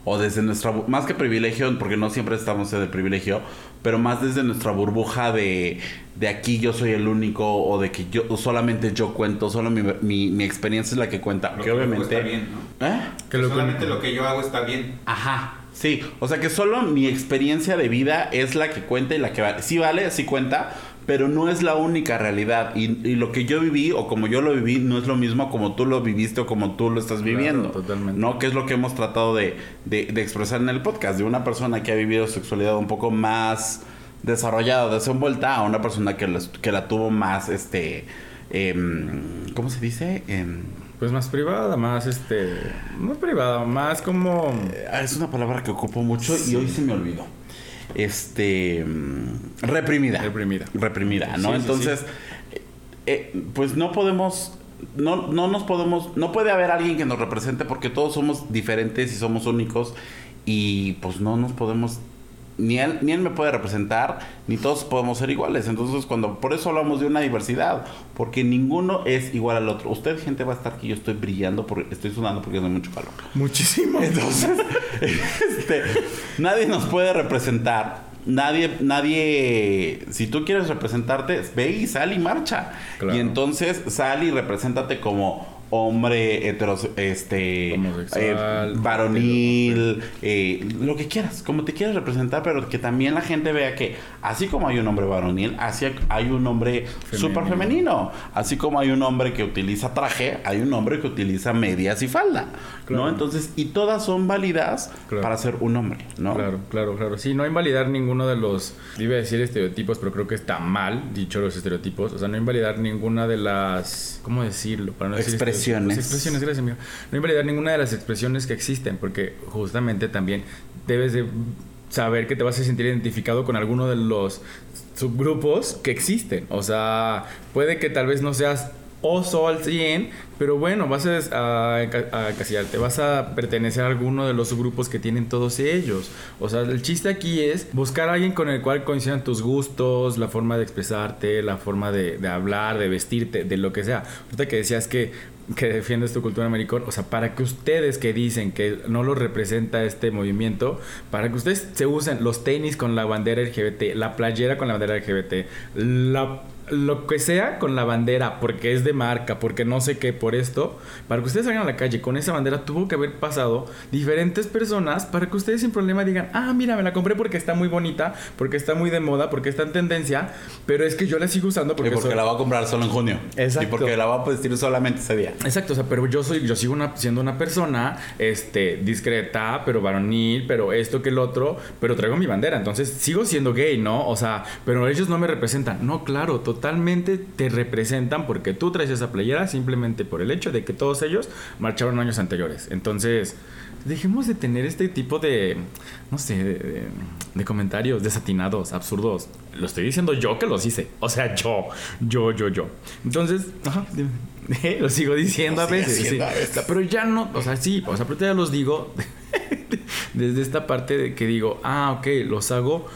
o desde nuestra, más que privilegio, porque no siempre estamos en el privilegio, pero más desde nuestra burbuja de, de aquí yo soy el único, o de que yo solamente yo cuento, solo mi, mi, mi experiencia es la que cuenta. Lo que obviamente... está bien, ¿no? ¿Eh? Que lo Solamente lo que yo hago está bien. Ajá, sí. O sea que solo mi experiencia de vida es la que cuenta y la que vale. Sí vale, sí cuenta, pero no es la única realidad. Y, y lo que yo viví o como yo lo viví no es lo mismo como tú lo viviste o como tú lo estás viviendo. totalmente. ¿No? Que es lo que hemos tratado de, de- de expresar en el podcast. De una persona que ha vivido sexualidad un poco más desarrollada, desenvuelta, a una persona que, la- que la tuvo más, este... em, ¿Cómo se dice? Em, Pues más privada, más este. No privada, más como. Ah, Es una palabra que ocupo mucho y hoy se me olvidó. Este. mm, Reprimida. Reprimida. Reprimida, ¿no? Sí, Entonces, eh, pues no podemos. No, no nos podemos. No puede haber alguien que nos represente porque todos somos diferentes y somos únicos. Y pues no nos podemos. Ni él, ni él me puede representar, ni todos podemos ser iguales. Entonces, cuando por eso hablamos de una diversidad, porque ninguno es igual al otro. Usted, gente, va a estar que yo estoy brillando, porque estoy sudando porque hace mucho calor. Muchísimo. Entonces, este, nadie nos puede representar. Nadie, nadie, si tú quieres representarte, ve y sal y marcha. Claro. Y entonces sal y represéntate como hombre heteros, este, eh, varonil, eh, lo que quieras, como te quieras representar, pero que también la gente vea que así como hay un hombre varonil, así hay un hombre súper femenino. Así como hay un hombre que utiliza traje, hay un hombre que utiliza medias y falda, Claro. ¿no? Entonces, y todas son válidas Claro. para ser un hombre, ¿no? Claro, claro, claro. Sí, no invalidar ninguno de los, iba a decir estereotipos, pero creo que está mal dicho los estereotipos. O sea, no invalidar ninguna de las, ¿cómo decirlo? Para no decir Expresiones. estereotipos. Expresiones, gracias, amigo. No invalidar ninguna de las expresiones que existen, porque justamente también debes de saber que te vas a sentir identificado con alguno de los subgrupos que existen. O sea, puede que tal vez no seas oso al 100, pero bueno, vas a, a, a encasillarte, vas a pertenecer a alguno de los subgrupos que tienen todos ellos. O sea, el chiste aquí es buscar a alguien con el cual coincidan tus gustos, la forma de expresarte, la forma de, de hablar, de vestirte, de lo que sea. Ahorita que decías que que defiendes tu cultura americana, o sea, para que ustedes que dicen que no lo representa este movimiento, para que ustedes se usen los tenis con la bandera LGBT, la playera con la bandera LGBT, la lo que sea con la bandera, porque es de marca, porque no sé qué, por esto, para que ustedes salgan a la calle con esa bandera, tuvo que haber pasado diferentes personas para que ustedes sin problema digan, ah, mira, me la compré porque está muy bonita, porque está muy de moda, porque está en tendencia, pero es que yo la sigo usando porque, Y porque soy- la va a comprar solo en junio. Exacto. Y porque la va a vestir solamente ese día. Exacto, o sea, pero yo soy, yo sigo una, siendo una persona, este, discreta, pero varonil, pero esto que el otro, pero traigo mi bandera, entonces sigo siendo gay, ¿no? O sea, pero ellos no me representan. No, claro, totalmente te representan porque tú traes esa playera simplemente por el hecho de que todos ellos marcharon años anteriores. Entonces, dejemos de tener este tipo de, no sé, de, de- comentarios desatinados, absurdos. Lo estoy diciendo yo que los hice. O sea, yo, yo, yo, yo. Entonces, ajá, dime. lo sigo diciendo a Lo veces. sí. a veces. Pero ya no, o sea, sí, o sea, pero ya los digo desde esta parte de que digo, ah, ok, los hago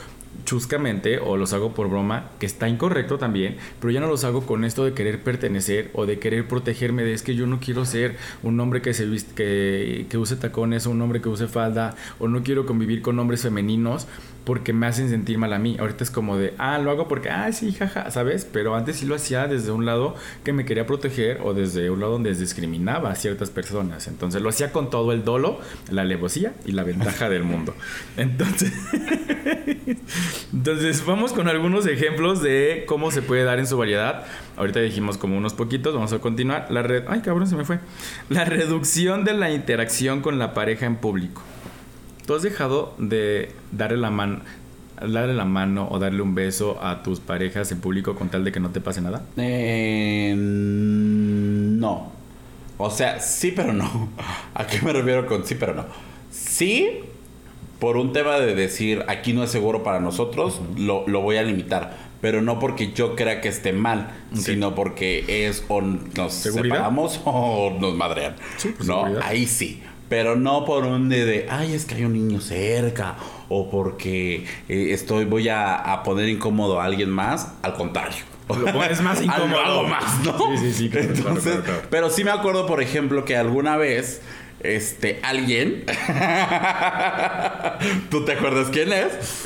chuscamente o los hago por broma, que está incorrecto también, pero ya no los hago con esto de querer pertenecer o de querer protegerme de es que yo no quiero ser un hombre que se que use tacones o un hombre que use falda o no quiero convivir con hombres femeninos porque me hacen sentir mal a mí. Ahorita es como de, ah, lo hago porque, ah, sí, jaja, ¿sabes? Pero antes sí lo hacía desde un lado que me quería proteger o desde un lado donde discriminaba a ciertas personas. Entonces lo hacía con todo el dolo, la alevosía y la ventaja del mundo. Entonces, entonces vamos con algunos ejemplos de cómo se puede dar en su variedad. Ahorita dijimos como unos poquitos, vamos a continuar. La red, ay cabrón, se me fue. La reducción de la interacción con la pareja en público. ¿Tú has dejado de darle la mano, darle la mano o darle un beso a tus parejas en público con tal de que no te pase nada? Eh, no. O sea, sí, pero no. ¿A qué me refiero con sí, pero no? Sí, por un tema de decir aquí no es seguro para nosotros, lo, lo voy a limitar. Pero no porque yo crea que esté mal, sino porque es o nos ¿Seguridad? separamos o nos madrean. Sí, por no, seguridad. ahí sí. Pero no por un de, de, ay, es que hay un niño cerca. O porque eh, estoy, voy a, a poner incómodo a alguien más. Al contrario. Pones más incómodo. Algo más, ¿no? Sí, sí, sí, claro, Entonces, claro, claro. pero sí me acuerdo, por ejemplo, que alguna vez, este, alguien, ¿tú te acuerdas quién es?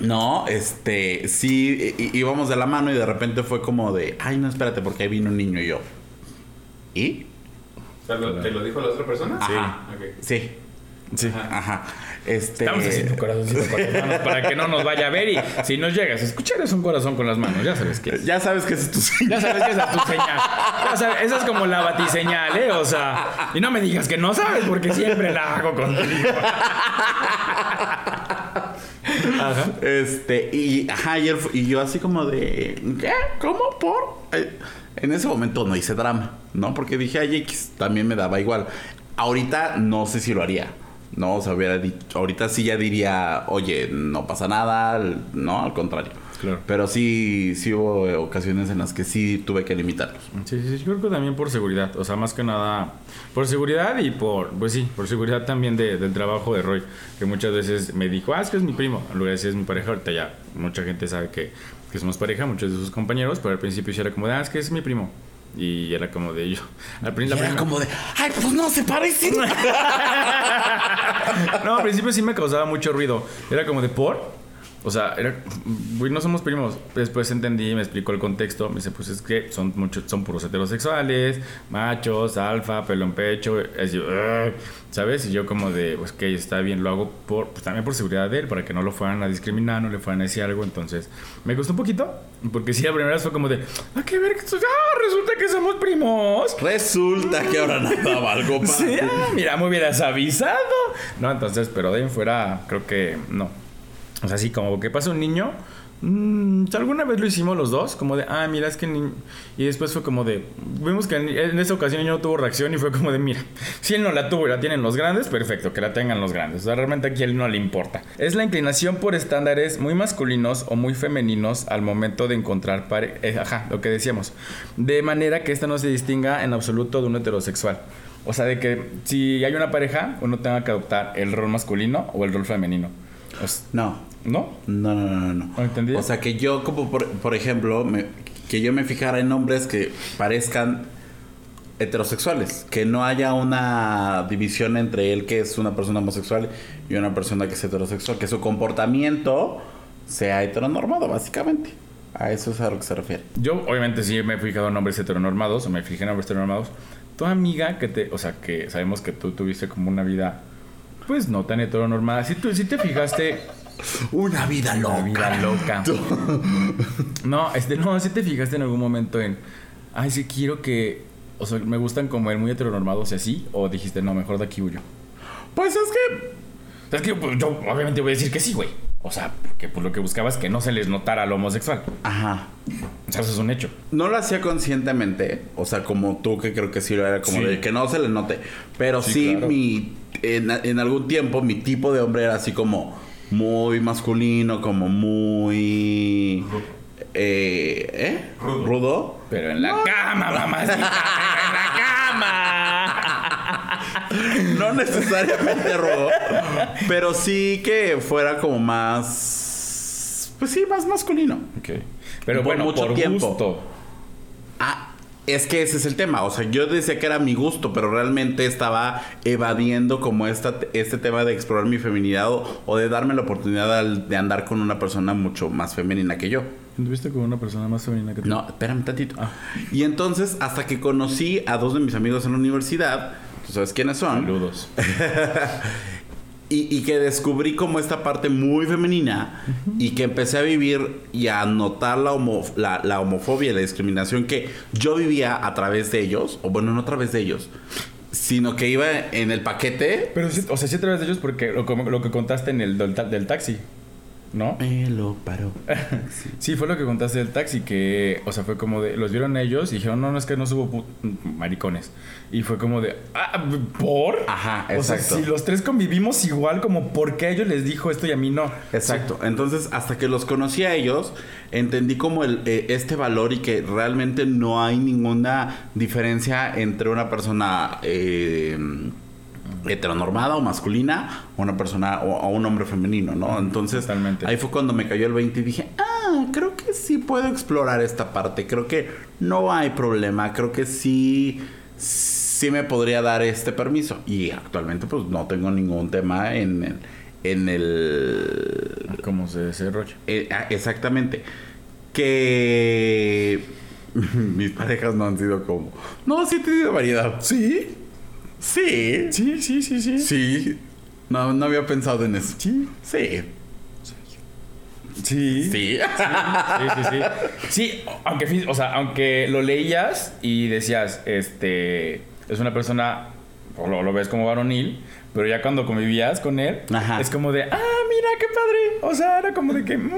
No, este, sí, íbamos de la mano y de repente fue como de, ay, no, espérate, porque ahí vino un niño y yo. ¿Y? ¿Te lo, te lo dijo la otra persona? Ajá. Ok. Sí. Sí. Ajá. Este. Estamos haciendo un corazoncito con las manos para que no nos vaya a ver y si nos llegas a escuchar es un corazón con las manos, ya sabes que es. Ya sabes que es tu Ya sabes que esa es tu señal. Ya sabes, esa es como la batiseñal, ¿eh? O sea, y no me digas que no sabes porque siempre la hago contigo. Ajá. Este, y, ajá, y, él fu- y yo así como de, ¿qué? ¿Cómo? ¿Por? Eh, En ese momento no hice drama, ¿no? Porque dije, ay, X, también me daba igual. Ahorita no sé si lo haría, ¿no? O sea, hubiera dicho, ahorita sí ya diría, oye, no pasa nada, no, al contrario. Claro. Pero sí, sí hubo ocasiones en las que sí tuve que limitarlos. Sí, sí, yo creo que también por seguridad, o sea, más que nada por seguridad y por, pues sí, por seguridad también de- del trabajo de Roy, que muchas veces me dijo, ah, es que es mi primo, en lugar de decir es mi pareja, ahorita ya mucha gente sabe que, que somos pareja, muchos de sus compañeros, pero al principio sí era como ah, es que es mi primo. Y era como de yo. Al principio, era como de, ay, pues no se parecen. No, al principio sí me causaba mucho ruido. Era como de por. O sea, era, güey, no somos primos. Después entendí, me explicó el contexto. Me dice, pues es que son muchos, son puros heterosexuales, machos, alfa, pelo en pecho. Es yo, "Ugh", ¿sabes? Y yo como de, pues que está bien, lo hago por, pues también por seguridad de él, para que no lo fueran a discriminar, no le fueran a decir algo. Entonces, me costó un poquito, porque sí, la primera vez fue como de, ah, qué ver, que esto- ah, resulta que somos primos. Resulta que ahora nadaba algo más. Sí, ah, mira, me hubieras avisado. No, entonces, pero de ahí en fuera, creo que no. O sea, sí, como que pasa un niño. mm, alguna vez lo hicimos los dos, como de, ah, mira, es que niño. Y después fue como de, vimos que en, esa ocasión el niño no tuvo reacción y fue como de, mira, si él no la tuvo y la tienen los grandes, perfecto, que la tengan los grandes. O sea, realmente aquí a él no le importa. Es la inclinación por estándares muy masculinos o muy femeninos al momento de encontrar pare eh, ajá, lo que decíamos. De manera que esta no se distinga en absoluto de un heterosexual. O sea, de que si hay una pareja, uno tenga que adoptar el rol masculino o el rol femenino. No, ¿No? No, no, no, no. ¿No entendí? O sea, que yo, como por, por ejemplo, me- que yo me fijara en hombres que parezcan heterosexuales. Que no haya una división entre él que es una persona homosexual y una persona que es heterosexual. Que su comportamiento sea heteronormado, básicamente. A eso es a lo que se refiere. Yo, obviamente, sí me he fijado en hombres heteronormados o me fijé en hombres heteronormados. Tu amiga, que te. O sea, que sabemos que tú tuviste como una vida. Pues no tan heteronormada. Si tú sí te fijaste. Una vida Una loca. vida loca. No, este, no, si te fijaste en algún momento en. Ay, sí quiero que. O sea, me gustan como él muy heteronormados y así. O dijiste, no, mejor de aquí huyo. Pues es que O sea, es que pues, yo obviamente voy a decir que sí, güey. O sea, porque pues, lo que buscaba es que no se les notara lo homosexual. Ajá. O sea, eso es un hecho. No lo hacía conscientemente, o sea, como tú que creo que sí lo era, como Sí. de que no se le note. Pero sí, Sí, claro. mi en, en algún tiempo mi tipo de hombre era así como muy masculino, como muy eh, ¿eh? Rudo. rudo. Pero en la cama, mamacita. en la cama. No necesariamente rudo, pero sí que fuera como más pues sí, más masculino. Ok. Pero Por bueno, mucho por tiempo. gusto. Es que ese es el tema. O sea, yo decía que era mi gusto, pero realmente estaba evadiendo como esta, este tema de explorar mi feminidad o, o de darme la oportunidad de andar con una persona mucho más femenina que yo. ¿Tuviste con una persona más femenina que tú? No, espérame tantito. Ah. Y entonces, hasta que conocí a dos de mis amigos en la universidad, ¿tú sabes quiénes son? Saludos. Y, y que descubrí como esta parte muy femenina y que empecé a vivir y a notar la, homo- la, la homofobia y la discriminación que yo vivía a través de ellos, o bueno, no a través de ellos, sino que iba en el paquete. Pero, o sea, sí a través de ellos porque lo, lo que contaste en el del taxi, ¿no? Me lo paró. Sí, fue lo que contaste del taxi, que, o sea, fue como de, los vieron ellos y dijeron, no, no, es que no subo maricones. Y fue como de, ah, ¿por? Ajá, O sea, exacto. si los tres convivimos igual, como, ¿por qué a ellos les dijo esto y a mí no? Exacto. Entonces, hasta que los conocí a ellos, entendí como el, eh, este valor y que realmente no hay ninguna diferencia entre una persona eh, heteronormada o masculina o una persona o, o un hombre femenino, ¿no? Entonces, Totalmente. ahí fue cuando me cayó el 20 y dije, ah, creo que sí puedo explorar esta parte. Creo que no hay problema. Creo que sí, sí me podría dar este permiso. Y actualmente, pues no tengo ningún tema en el. En el ¿Cómo se desarrolla? eh, ah, exactamente. Que mis parejas no han sido como. No, sí he tenido variedad. Sí, Sí. sí, sí, sí, sí. Sí. No, no había pensado en eso. Sí. Sí. Sí. Sí. Sí, sí, sí. Sí, aunque, o sea, aunque lo leías y decías, este, es una persona, o lo, lo ves como varonil, pero ya cuando convivías con él, Ajá. es como de, ah, mira, qué padre. O sea, era como de que, mm,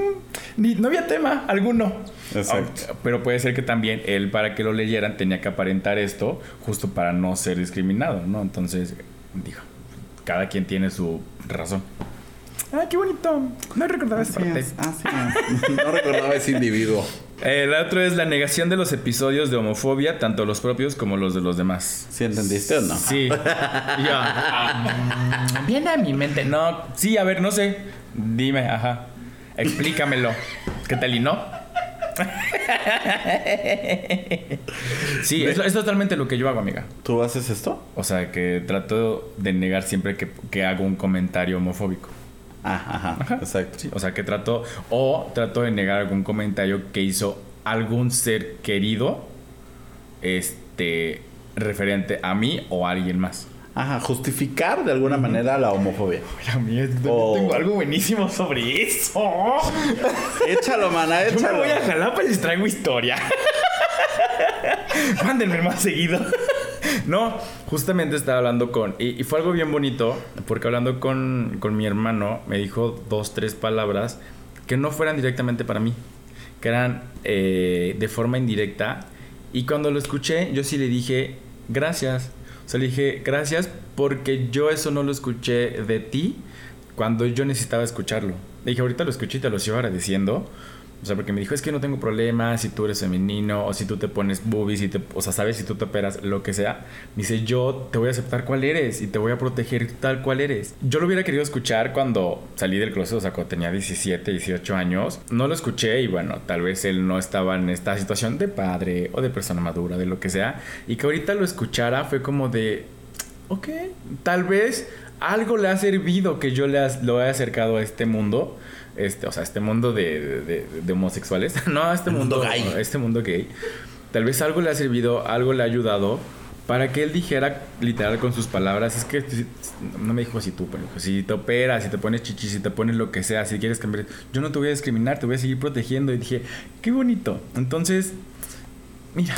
ni, no había tema alguno. Exacto. Aunque- Pero puede ser que también él, para que lo leyeran, tenía que aparentar esto, justo para no ser discriminado, ¿no? Entonces, digo, cada quien tiene su razón. Ah, qué bonito. No recordaba esa parte. es, así es. No recordaba ese individuo. El otro es la negación de los episodios de homofobia, tanto los propios como los de los demás. ¿Sí entendiste o no? Sí. Ya. Viene a mi mente. No, sí, a ver, no sé. Dime, ajá. Explícamelo. ¿Qué tal y no? Sí, es, es totalmente lo que yo hago, amiga. ¿Tú haces esto? O sea, que trato de negar siempre que, que hago un comentario homofóbico. Ah, ajá. Ajá. Exacto. Sí, o sea, que trato o trato de negar algún comentario que hizo algún ser querido este referente a mí o a alguien más. Ajá. Justificar de alguna manera la homofobia. Mira, mía, Oh. tengo algo buenísimo sobre eso. Échalo, mana, Yo me échalo. voy a Jalapa y les traigo historia. Mándenme más seguido. No, justamente estaba hablando con... Y, y fue algo bien bonito, porque hablando con, con mi hermano, me dijo dos, tres palabras que no fueran directamente para mí, que eran eh, de forma indirecta. Y cuando lo escuché, yo sí le dije, gracias. O sea, le dije, gracias porque yo eso no lo escuché de ti cuando yo necesitaba escucharlo. Le dije, ahorita lo escuché y te lo sigo agradeciendo. O sea, porque me dijo, es que no tengo problema si tú eres femenino o si tú te pones boobies, o sea, sabes, si tú te operas, lo que sea. Me dice, yo te voy a aceptar cuál eres y te voy a proteger tal cual eres. Yo lo hubiera querido escuchar cuando salí del closet, o sea, cuando tenía 17, 18 años. No lo escuché y bueno, tal vez él no estaba en esta situación de padre o de persona madura, de lo que sea. Y que ahorita lo escuchara fue como de, ok, tal vez algo le ha servido que yo le lo he acercado a este mundo. Este, o sea, este mundo de, de- homosexuales. No, este El mundo, mundo gay. este mundo gay. Tal vez algo le ha servido, algo le ha ayudado para que él dijera literal con sus palabras. Es que si- no me dijo así tú, pero dijo, si te operas, si te pones chichi, si te pones lo que sea, si quieres cambiar, yo no te voy a discriminar, te voy a seguir protegiendo. Y dije, qué bonito. Entonces, mira,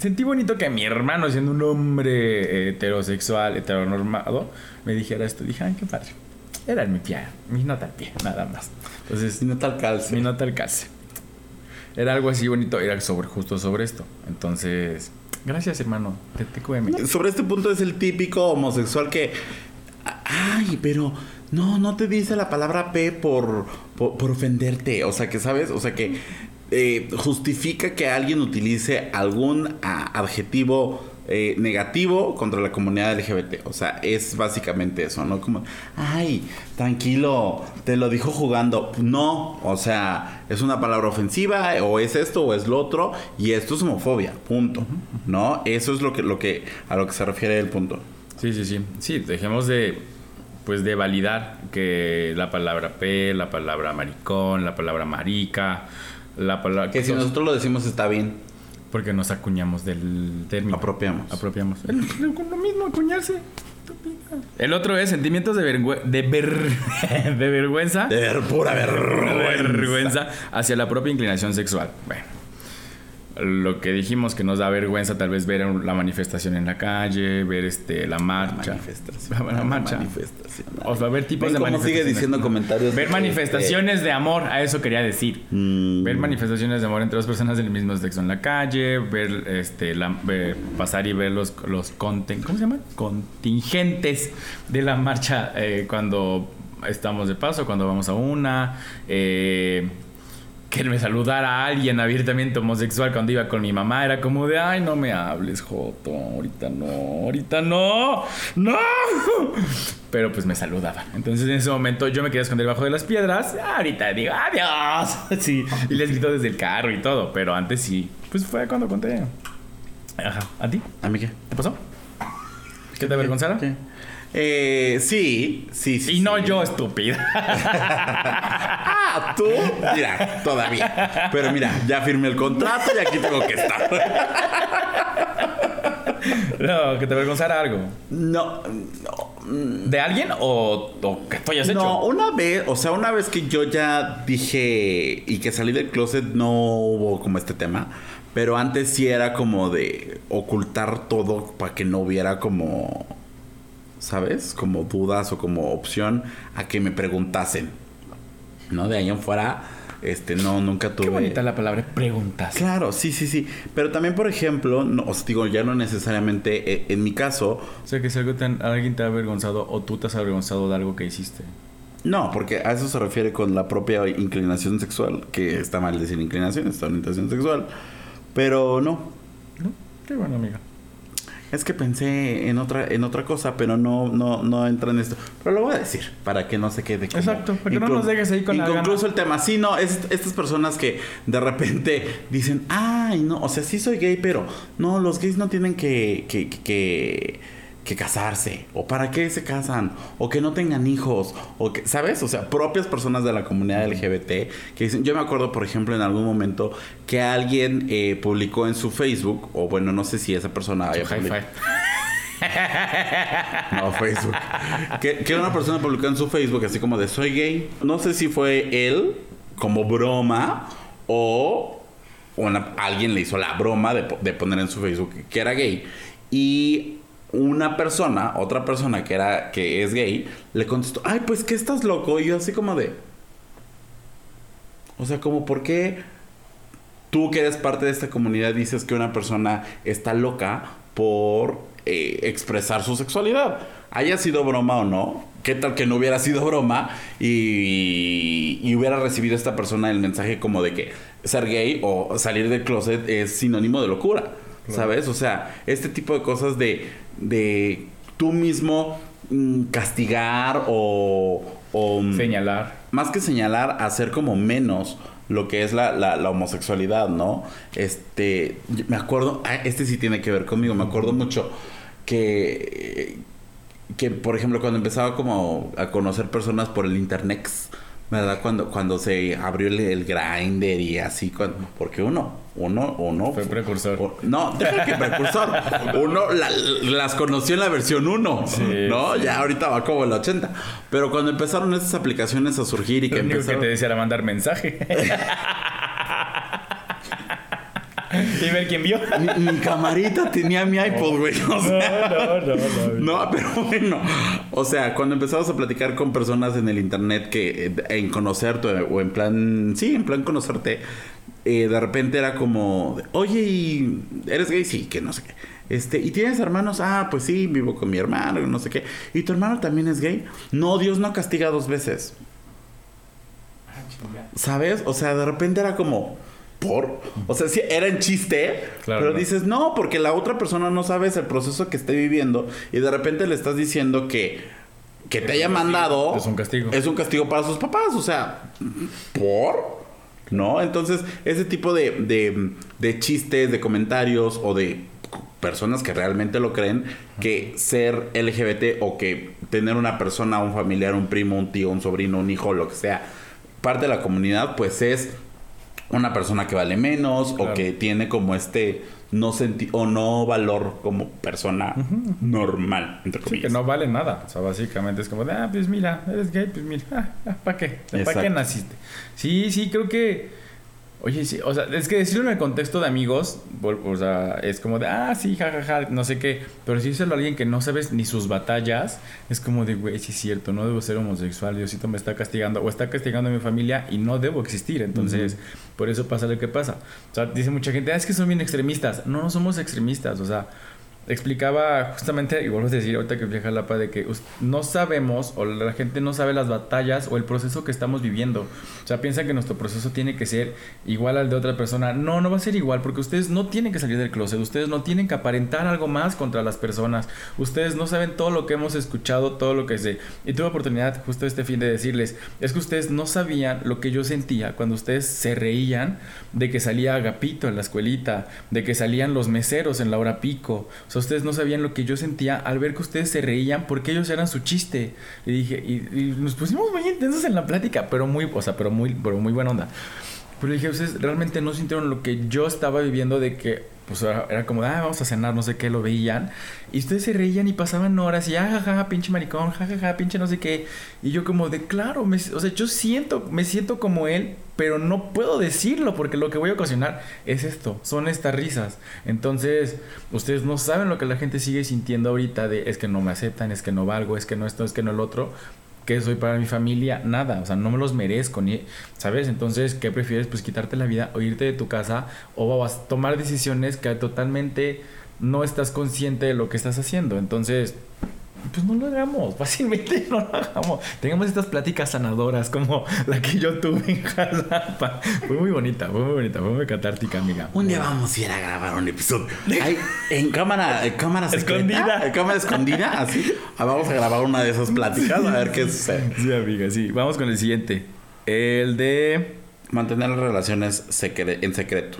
sentí bonito que mi hermano, siendo un hombre heterosexual, heteronormado, me dijera esto. Dije, ay, qué padre. Era mi pie, mi nota al pie, nada más. Entonces, Si no tal calce. mi nota al calce. Era algo así bonito, era sobre, justo sobre esto. Entonces, gracias, hermano. Te, te cueme. Sobre este punto es el típico homosexual que. Ay, pero no, no te dice la palabra P por, por, por ofenderte. O sea, que sabes, o sea, que eh, justifica que alguien utilice algún ah, adjetivo eh, negativo contra la comunidad LGBT. O sea, es básicamente eso, ¿no? Como, ay, tranquilo, te lo dijo jugando. No, o sea, es una palabra ofensiva, o es esto, o es lo otro, y esto es homofobia, punto. ¿No? Eso es lo que, lo que, a lo que se refiere el punto. Sí, sí, sí. Sí, dejemos de pues de validar que la palabra P, la palabra maricón, la palabra marica, la palabra Que si nosotros lo decimos está bien, porque nos acuñamos del término. apropiamos. Apropiamos. El- el- lo mismo acuñarse. El otro es sentimientos de, vergüe- de, ver- de vergüenza. De ver- pura vergüenza. vergüenza hacia la propia inclinación sexual. Bueno. Lo que dijimos que nos da vergüenza tal vez ver la manifestación en la calle, ver este la marcha. Manifestación. La, la marcha. Manifestación. O sea, ver tipos de cómo sigue manifestaciones. diciendo comentarios. Ver manifestaciones de amor, a eso quería decir. Mm. Ver manifestaciones de amor entre dos personas del mismo sexo en la calle, ver este la- ver- pasar y ver los los conten- ¿cómo se llaman? contingentes de la marcha eh, cuando estamos de paso, cuando vamos a una, eh, que me saludara a alguien abiertamente homosexual cuando iba con mi mamá era como de ay no me hables Joto ahorita no ahorita no no pero pues me saludaban entonces en ese momento yo me quería esconder debajo de las piedras ahorita digo adiós sí y les grito desde el carro y todo pero antes sí. Pues fue cuando conté. Ajá. A ti ¿A mí qué? qué pasó qué te avergonzara ¿Qué? Eh, sí, sí, sí. y no sí. yo estúpida Ah, tú. Mira, todavía. Pero mira, ya firmé el contrato y aquí tengo que estar. no que te avergonzara algo No, no. ¿De alguien o, o que tú hayas hecho? No, una vez, o sea, una vez que yo ya dije y que salí del closet no hubo como este tema, pero antes sí era como de ocultar todo para que no hubiera como, ¿sabes? Como dudas o como opción a que me preguntasen. ¿No? De ahí en fuera, este, no, nunca tuve... Qué bonita la palabra preguntas. Claro, sí, sí, sí. Pero también, por ejemplo, no, os digo, ya no necesariamente, eh, en mi caso, O sea, que si algo te han- alguien te ha avergonzado o tú te has avergonzado de algo que hiciste. No, porque a eso se refiere con la propia inclinación sexual, que está mal decir inclinación, está orientación sexual. Pero no, ¿No? Qué bueno, amiga. Es que pensé en otra en otra cosa, pero no no no entra en esto. Pero lo voy a decir para que no se quede como Exacto, para que no nos dejes ahí con la Inconcluso gana. el tema. Sí, no, es estas personas que de repente dicen, "Ay, no, o sea, sí soy gay, pero no, los gays no tienen que que, que que casarse, o para qué se casan, o que no tengan hijos, o que, ¿sabes? O sea, propias personas de la comunidad LGBT que dicen, yo me acuerdo, por ejemplo, en algún momento que alguien eh, publicó en su Facebook, o bueno, no sé si esa persona haya publicado- no, Facebook. que, que una persona publicó en su Facebook así como de soy gay. No sé si fue él como broma o una- alguien le hizo la broma de poner en su Facebook que era gay. Y una persona, otra persona que era que es gay, le contestó, ay, pues que estás loco. Y yo así como de... O sea, como por qué tú que eres parte de esta comunidad dices que una persona está loca por eh, expresar su sexualidad. Haya sido broma o no, qué tal que no hubiera sido broma y, y hubiera recibido esta persona el mensaje como de que ser gay o salir del closet es sinónimo de locura, ¿sabes? O sea, este tipo de cosas de, de tú mismo mm, castigar o... o mm, Señalar. más que señalar, hacer como menos lo que es la, la- la homosexualidad, ¿no? Este, me acuerdo, ah, este sí tiene que ver conmigo, me acuerdo mucho que, que por ejemplo, cuando empezaba como a conocer personas por el internet, ¿verdad? Cuando, cuando se abrió el, el grinder y así, cuando, porque uno, uno, uno... Fue precursor. o- no, deja que precursor. Uno la- las conoció en la versión 1, Sí, ¿no? sí. Ya ahorita va como el 80. Pero cuando empezaron estas aplicaciones a surgir y que Lo único que empezaron... te decía era mandar mensaje. y ver quién vio. Mi, mi camarita tenía mi iPod, güey. O sea, no, no, no. No, pero bueno. O sea, cuando empezamos a platicar con personas en el internet que eh, en conocerte o en plan, sí, en plan conocerte, eh, de repente era como, oye, ¿y ¿eres gay? Sí, que no sé qué. Este, ¿y tienes hermanos? Ah, pues sí, vivo con mi hermano, no sé qué. ¿Y tu hermano también es gay? No, Dios no castiga dos veces. ¿Sabes? O sea, de repente era como, ¿por? O sea, sí, era en chiste, Claro, pero ¿no? dices, no, porque la otra persona no sabes el proceso que esté viviendo y de repente le estás diciendo que, que te haya mandado. Es un castigo. Es un castigo para sus papás, o sea, ¿por? ¿No? Entonces, ese tipo de, de, de chistes, de comentarios o de personas que realmente lo creen, que ser LGBT o que tener una persona, un familiar, un primo, un tío, un sobrino, un hijo, lo que sea, parte de la comunidad, pues es una persona que vale menos o que tiene como este no senti o no valor como persona normal, entre Sí, comillas. que no vale nada. O sea, básicamente es como de, ah, pues mira, eres gay, pues mira, ah, ¿para qué? ¿Para qué naciste? Sí, sí, creo que Oye, sí, o sea, es que decirlo en el contexto de amigos, o sea, es como de, ah, sí, jajaja, no sé qué. Pero si decirlo a alguien que no sabes ni sus batallas, es como de, güey, sí es cierto, no debo ser homosexual, Diosito me está castigando, o está castigando a mi familia y no debo existir. Entonces, por eso pasa lo que pasa. O sea, dice mucha gente, ah, es que son bien extremistas. No, no somos extremistas, o sea, explicaba justamente, y vuelvo a decir ahorita que viaja Lapa, de que no sabemos, o la gente no sabe las batallas o el proceso que estamos viviendo. O sea, piensa que nuestro proceso tiene que ser igual al de otra persona. No, no va a ser igual, porque ustedes no tienen que salir del closet, ustedes no tienen que aparentar algo más contra las personas. Ustedes no saben todo lo que hemos escuchado, todo lo que sé. Y tuve oportunidad justo este fin de decirles, es que ustedes no sabían lo que yo sentía cuando ustedes se reían de que salía Agapito en la escuelita, de que salían los meseros en la hora pico. O sea, ustedes no sabían lo que yo sentía al ver que ustedes se reían porque ellos eran su chiste. Y dije, y, y nos pusimos muy intensos en la plática, pero muy, o sea, pero muy, pero muy buena onda. Pero dije, ustedes realmente no sintieron lo que yo estaba viviendo de que, pues era, como, ah, vamos a cenar, no sé qué, lo veían. Y ustedes se reían y pasaban horas y, ah, jajaja, pinche maricón, jajaja, pinche no sé qué. Y yo como de, claro, me- o sea, yo siento, me siento como él, pero no puedo decirlo porque lo que voy a ocasionar es esto, son estas risas. Entonces, ustedes no saben lo que la gente sigue sintiendo ahorita de, es que no me aceptan, es que no valgo, es que no esto, es que no el otro. ¿Qué soy para mi familia? Nada, o sea, no me los merezco, ni, ¿sabes? Entonces, ¿qué prefieres? Pues quitarte la vida o irte de tu casa o vas a tomar decisiones que totalmente no estás consciente de lo que estás haciendo. Entonces, pues no lo hagamos, fácilmente no lo hagamos. Tengamos estas pláticas sanadoras como la que yo tuve en Jalapa. Fue muy bonita, fue muy bonita, fue muy catártica, amiga. Un día vamos a ir a grabar un episodio. Ay, en cámara, en cámara secreta, Escondida. En cámara escondida, así. Ah, Vamos a grabar una de esas pláticas a ver qué sucede. Sí, amiga, sí. Vamos con el siguiente. El de... Mantener las relaciones secre- en secreto.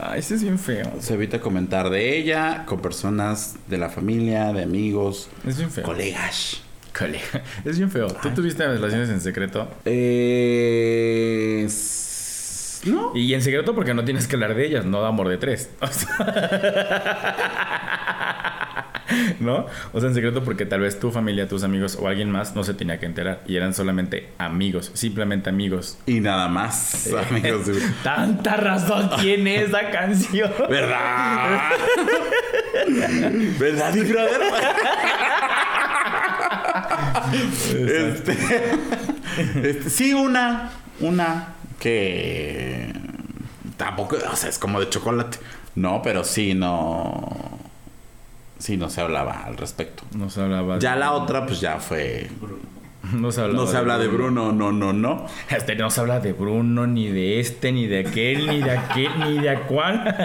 Ah, este es bien feo. Se evita comentar de ella con personas de la familia, de amigos, Es bien feo. colegas. Colega. Es bien feo. ¿Tú tuviste relaciones en secreto? Eh, no. Y en secreto porque no tienes que hablar de ellas, no da amor de tres. O sea- ¿No? O sea, en secreto porque tal vez tu familia, tus amigos o alguien más no se tenía que enterar y eran solamente amigos, simplemente amigos. Y nada más, amigos. Tanta razón tiene esa canción. ¿Verdad? ¿Verdad, Brother? este, este, sí, una. Una que. Tampoco, o sea, es como de chocolate. No, pero sí, no. Sí, no se hablaba al respecto. No se hablaba Ya de- la otra, pues ya fue. No se No se habla de Bruno, no, no, no. Este no se habla de Bruno, ni de este, ni de aquel, ni de aquel, ni de cuál.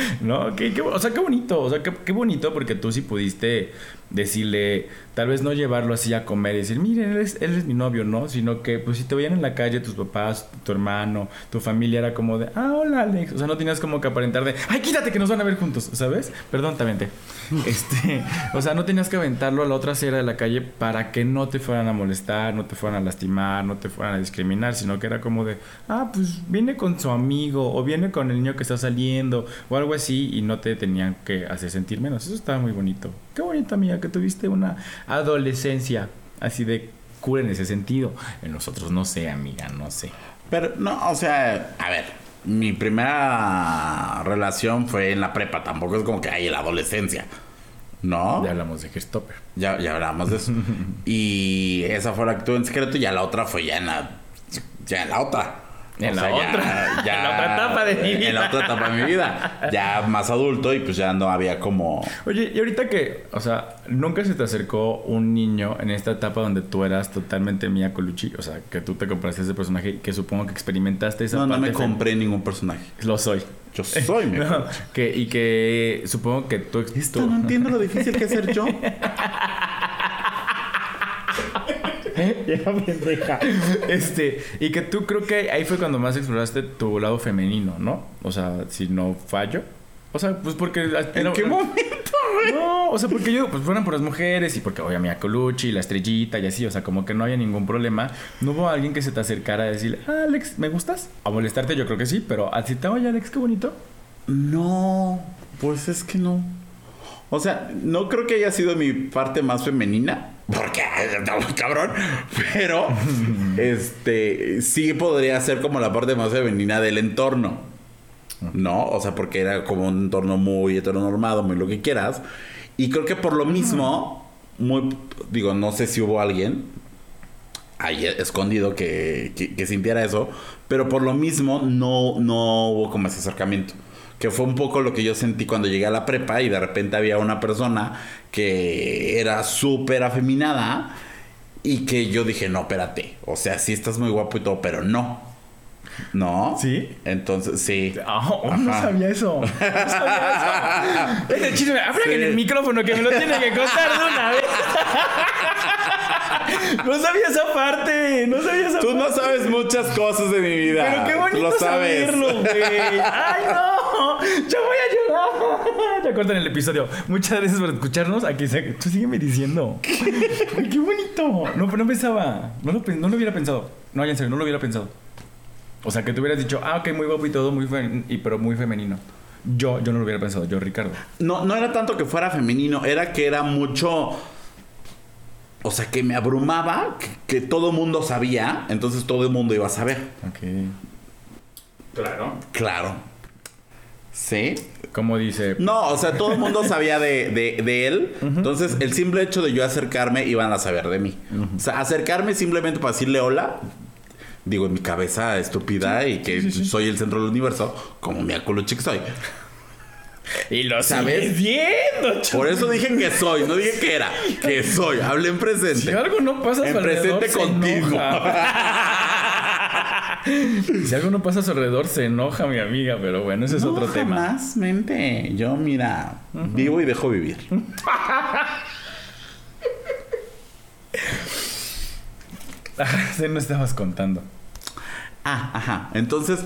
¿No? Qué, qué- o sea, qué bonito. O sea, qué, qué bonito porque tú sí pudiste decirle, tal vez no llevarlo así a comer y decir, miren, él es, él es mi novio, ¿no? Sino que, pues, si te veían en la calle tus papás, tu hermano, tu familia, era como de, ah, hola, Alex. O sea, no tenías como que aparentar de, ay, quítate que nos van a ver juntos, ¿sabes? Perdón, te aventé. Este, o sea, no tenías que aventarlo a la otra acera de la calle para que no te fueran a molestar, no te fueran a lastimar, no te fueran a discriminar, sino que era como de, ah, pues viene con su amigo o viene con el niño que está saliendo o algo así y no te tenían que hacer sentir menos. Eso estaba muy bonito. Qué bonito, amiga, que tuviste una adolescencia así de cura en ese sentido. En nosotros no sé, amiga, no sé. Pero no, o sea, a ver, mi primera relación fue en la prepa, tampoco es como que hay en la adolescencia. ¿No? Ya hablamos de Gestopper. Ya, ya hablamos de eso. y esa fue la que tuve en secreto y ya la otra fue ya en la, ya en la otra. En O la sea, otra. ya- En la otra etapa de mi vida. En la otra etapa de mi vida. Ya más adulto y pues ya no había como... Oye, y ahorita que, o sea, nunca se te acercó un niño en esta etapa donde tú eras totalmente Mia Colucci, o sea, que tú te compraste ese personaje y que supongo que experimentaste esa No, no me compré ningún personaje. Lo soy. Yo soy No, que, y que supongo que tú... Esto tú- no entiendo lo difícil que es ser yo. Ya, pendeja. Este, y que tú creo que ahí fue cuando más exploraste tu lado femenino, ¿no? O sea, si no fallo. O sea, pues porque... ¿En qué momento, güey? No, o sea, porque yo, pues fueron por las mujeres y porque obviamente Mia Colucci, la estrellita y así, o sea, como que no había ningún problema. No hubo alguien que se te acercara a decirle, ah, Alex, ¿me gustas? A molestarte, yo creo que sí, pero a ti te oye, Alex, qué bonito. No, pues es que no. O sea, no creo que haya sido mi parte más femenina, porque está muy cabrón. Pero, este, sí podría ser como la parte más femenina del entorno. ¿No? O sea, porque era como un entorno muy heteronormado, muy lo que quieras. Y creo que por lo mismo, muy, digo, no sé si hubo alguien ahí escondido que, que, que sintiera eso, pero por lo mismo no, no hubo como ese acercamiento que fue un poco lo que yo sentí cuando llegué a la prepa y de repente había una persona que era súper afeminada y que yo dije, no, espérate, o sea, sí estás muy guapo y todo, pero no. ¿No? ¿Sí? Entonces, sí. Ah, oh, no sabía eso. No sabía eso. Ese chisme, habla Sí. en el micrófono que me lo tiene que contar de una vez. No sabía esa parte. No sabía esa Tú parte. no sabes muchas cosas de mi vida. Pero qué bonito Lo sabes. saberlo, güey. Ay, no. Yo voy a llorar. Ya cortan el episodio. Muchas gracias por escucharnos. Aquí se... Tú sígueme diciendo. Ay, qué bonito. No, no pensaba. No lo, no lo hubiera pensado. No, ya en serio, no lo hubiera pensado. O sea, que te hubieras dicho, ah, ok, muy guapo y todo, muy y, pero muy femenino. Yo, yo no lo hubiera pensado. Yo, Ricardo. No, no era tanto que fuera femenino, era que era mucho. O sea, que me abrumaba, que, que todo mundo sabía, entonces todo el mundo iba a saber. Ok. Claro. Claro. ¿Sí? Como dice... No, o sea, todo el mundo sabía de, de- de él. Entonces, el simple hecho de yo acercarme, iban a saber de mí. O sea, acercarme simplemente para decirle hola. Digo, en mi cabeza estúpida y que soy el centro del universo, como mi culo chico soy. Y lo ¿Sabes? viendo, Por eso dije que soy, no dije que era. Que soy. Hablé en presente. Si algo no pasa a su En alrededor, presente se contigo. enoja. si algo no pasa a su alrededor, se enoja mi amiga, pero bueno, ese es No, otro tema. jamás, mente. Yo, mira, vivo y dejo vivir. Se no estabas contando. Ah, ajá. Entonces,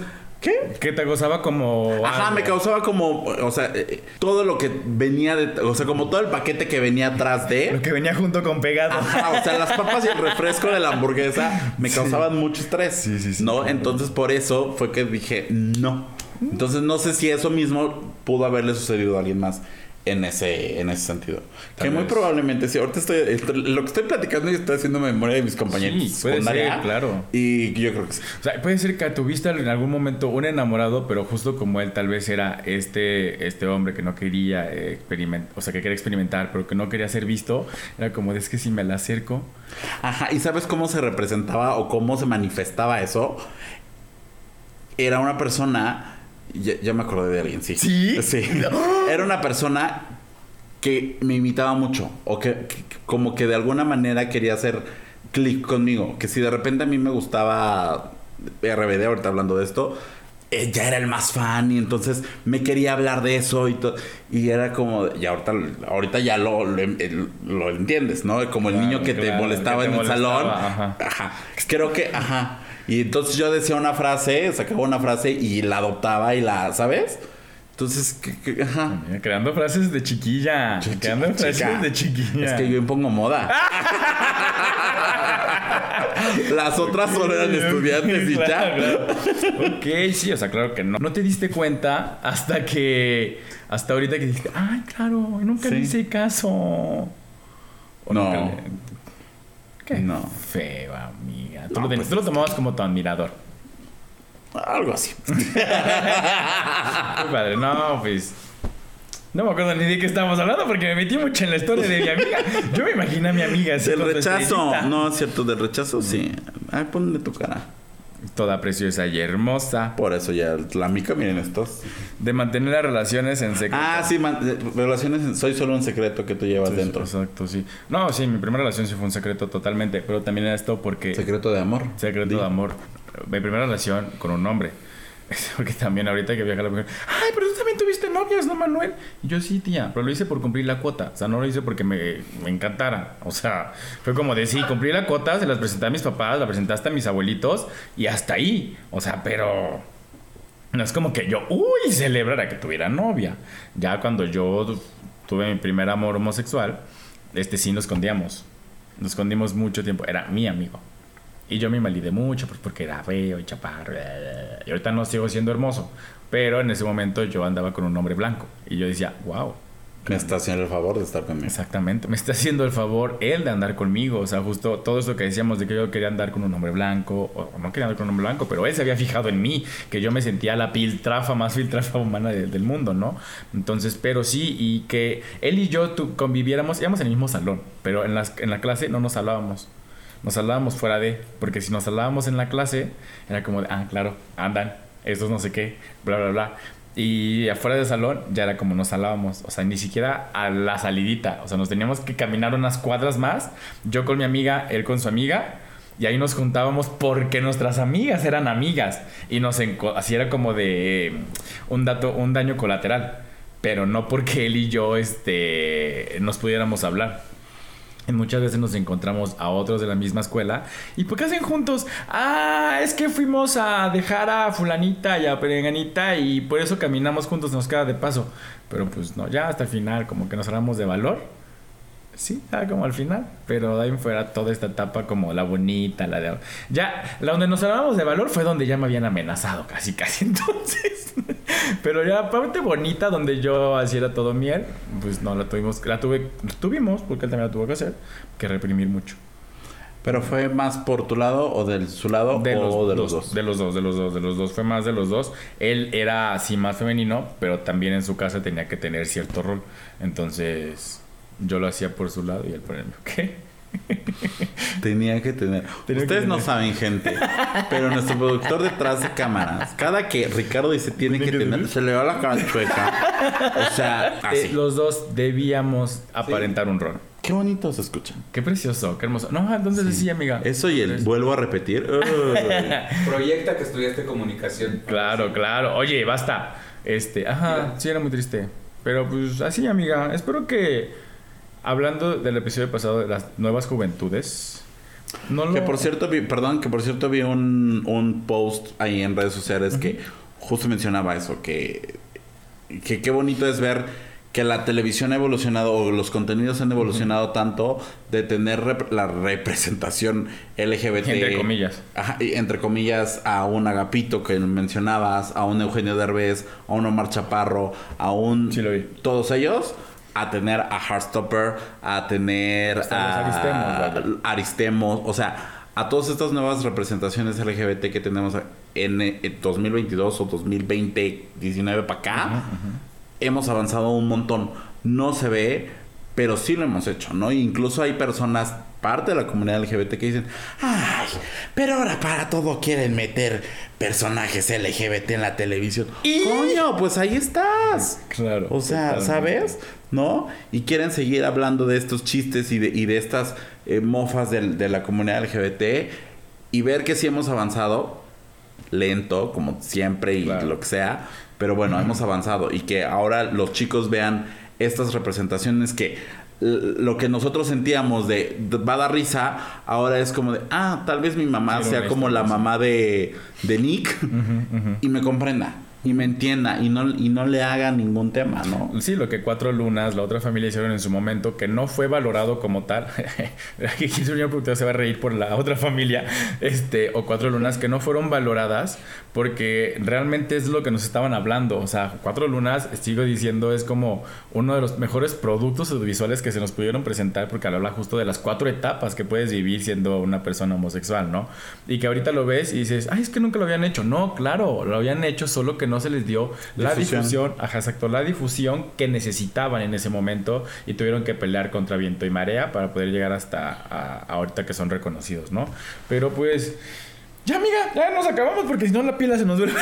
¿qué? Que te gozaba como. Ajá, algo. me causaba como, o sea, eh, todo lo que venía de, o sea, como todo el paquete que venía atrás Lo de. que venía junto con pegado. Ajá, o sea, las papas y el refresco de la hamburguesa me causaban mucho estrés. Sí, sí, sí. ¿No? Entonces, por eso fue que dije, no. Entonces, no sé si eso mismo pudo haberle sucedido a alguien más en ese, en ese sentido. Tal que muy probablemente sí. Ahorita estoy, estoy- lo que estoy platicando y estoy haciendo memoria de mis compañeros Sí, de puede secundaria. ser, claro. Y yo creo que sí. O sea, puede ser que tuviste en algún momento un enamorado, pero justo como él tal vez era este, este hombre que no quería experimentar, o sea, que quería experimentar, pero que no quería ser visto, era como es que si me la acerco, Ajá, ¿y sabes cómo se representaba o cómo se manifestaba eso? Era una persona, ya, ya me acordé de alguien, sí. ¿Sí? Sí. Era una persona que me imitaba mucho o que, que- como que de alguna manera quería hacer clic conmigo, que si de repente a mí me gustaba RBD, ahorita hablando de esto, eh, ya era el más fan y entonces me quería hablar de eso y todo. Y era como, y ahorita, ahorita ya lo, lo, lo entiendes, ¿no? Como el Claro, niño que te molestaba que te en el salón. ajá. Ajá. Creo que, ajá. Y entonces yo decía una frase, sacaba una frase y la adoptaba y la, ¿sabes? Entonces, que- que- ajá. Mira, creando frases de chiquilla, creando Chica. frases de chiquilla. Es que yo impongo moda. Las otras solo eran estudiantes y ya. Claro, claro. Ok, sí, o sea, claro que no. No te diste cuenta hasta que. Hasta ahorita que dijiste, ay, claro, nunca le hice caso. O No. nunca le- Qué No. feo, amiga. Tú, No, lo, pues tú lo tomabas como tu admirador. Algo así. Padre. No, pues. No me acuerdo ni de qué estábamos hablando porque me metí mucho en la historia de mi amiga. Yo me imagino a mi amiga así Del rechazo. No, es cierto, del rechazo sí. Ay, ponle tu cara. Toda preciosa y hermosa. Por eso ya la mica, miren estos. De mantener las relaciones en secreto. Ah, sí, relaciones. Soy solo un secreto que tú llevas Sí, dentro. Exacto, sí. No, sí, mi primera relación sí fue un secreto totalmente, pero también era esto porque... Secreto de amor. Secreto de amor. Mi primera relación con un hombre. Porque también ahorita que viaja la mujer, ay, pero tú también tuviste novias, ¿no, Manuel? Y yo sí, tía, pero lo hice por cumplir la cuota. O sea, no lo hice porque me, me encantara. O sea, fue como de sí, cumplí la cuota, se las presenté a mis papás, la presentaste a mis abuelitos y hasta ahí. O sea, pero no es como que yo, uy, celebrara que tuviera novia. Ya cuando yo tuve mi primer amor homosexual, este sí nos escondíamos. Nos escondimos mucho tiempo. Era mi amigo. Y yo me malidé mucho pues, porque era feo y chaparro. Y ahorita no sigo siendo hermoso. Pero en ese momento yo andaba con un hombre blanco. Y yo decía, wow, Me está haciendo el favor de estar conmigo. Exactamente, me está haciendo el favor él de andar conmigo, o sea, justo todo esto que decíamos de que yo quería andar con un hombre blanco, o no quería andar con un hombre blanco, pero él se había fijado en mí, que yo me sentía la piltrafa, más filtrafa humana de- del mundo, ¿no? Entonces, pero sí, y que él y yo conviviéramos, íbamos en el mismo salón, pero en, las, en la clase no nos hablábamos. Nos hablábamos fuera de, porque si nos hablábamos en la clase, era como de, ah, claro, andan, estos no sé qué, bla, bla, bla. Y afuera del salón ya era como nos hablábamos, o sea, ni siquiera a la salidita, o sea, nos teníamos que caminar unas cuadras más, yo con mi amiga, él con su amiga, y ahí nos juntábamos porque nuestras amigas eran amigas, y nos así era como de un dato, un daño colateral, pero no porque él y yo este, nos pudiéramos hablar. Muchas veces nos encontramos a otros de la misma escuela. ¿Y por qué hacen juntos? Ah, es que fuimos a dejar a fulanita y a perenganita y por eso caminamos juntos, nos queda de paso. Pero pues no, ya hasta el final como que nos hablamos de valor. Sí, ya como al final. Pero de ahí fuera toda esta etapa como la bonita, la de... Ya, la donde nos hablábamos de valor fue donde ya me habían amenazado casi, casi entonces. Pero ya la parte bonita donde yo así era todo miel, pues no la tuvimos, la tuve, tuvimos, porque él también la tuvo que hacer, que reprimir mucho. Pero fue más por tu lado o de su lado De los, o de dos, los dos. De los dos, de los dos, de los dos. Fue más de los dos. Él era así más femenino, pero también en su casa tenía que tener cierto rol. Entonces, yo lo hacía por su lado y él por el mío. ¿Qué? Tenía que tener. Tenía que Ustedes no saben, gente. Pero nuestro productor detrás de cámaras, cada que Ricardo dice tiene que tener, se le va la cara chueca. O sea, Eh, los dos debíamos aparentar un rol. Qué bonito se escucha. Qué precioso, qué hermoso. No, entonces sí, amiga. Eso y el vuelvo a repetir. Proyecta que estudiaste comunicación. Claro, claro. Oye, basta. Este, ajá, sí era muy triste. Pero pues así, amiga. Espero que hablando del episodio pasado de las nuevas juventudes, no lo Que por cierto, vi, perdón, que por cierto vi un, un post ahí en redes sociales que justo mencionaba eso, que, que qué bonito es ver que la televisión ha evolucionado o los contenidos han evolucionado tanto de tener rep- la representación LGBT. Entre comillas. Ajá, entre comillas, a un Agapito que mencionabas, a un Eugenio Derbez, a un Omar Chaparro, a un... Sí lo vi. Todos ellos, a tener a Heartstopper, a tener a Aristemos. Aristemos, o sea, a todas estas nuevas representaciones LGBT que tenemos en, eh, 2022 o 2020, 19 para acá, hemos avanzado un montón. No se ve, pero sí lo hemos hecho, ¿no? E incluso hay personas, parte de la comunidad LGBT, que dicen, ay, pero ahora para todo quieren meter personajes LGBT en la televisión. Coño, pues ahí estás. Claro. O sea, totalmente. ¿sabes? ¿No? Y quieren seguir hablando de estos chistes y de, y de estas eh, mofas del- de, la comunidad LGBT y ver que sí hemos avanzado, lento, como siempre y Claro. lo que sea, pero bueno, hemos avanzado y que ahora los chicos vean estas representaciones que lo que nosotros sentíamos de, de- va a dar risa, ahora es como de, ah, tal vez mi mamá Sí, sea como la mamá de, de Nick y me comprenda y me entienda y no, y no le haga ningún tema, ¿no? Sí, lo que Cuatro Lunas, la otra familia hicieron en su momento, que no fue valorado como tal. Aquí el señor productor se va a reír por la otra familia, este, o Cuatro Lunas, que no fueron valoradas porque realmente es lo que nos estaban hablando. O sea, Cuatro Lunas, sigo diciendo, es como uno de los mejores productos audiovisuales que se nos pudieron presentar porque habla justo de las cuatro etapas que puedes vivir siendo una persona homosexual, ¿no? Y que ahorita lo ves y dices, ay, es que nunca lo habían hecho. No, claro, lo habían hecho, solo que no se les dio la Difusión. difusión ajá, exacto, la difusión que necesitaban en ese momento y tuvieron que pelear contra viento y marea para poder llegar hasta a- a ahorita que son reconocidos, ¿no? Pero pues, ya amiga, ya nos acabamos porque si no la pila se nos vuelve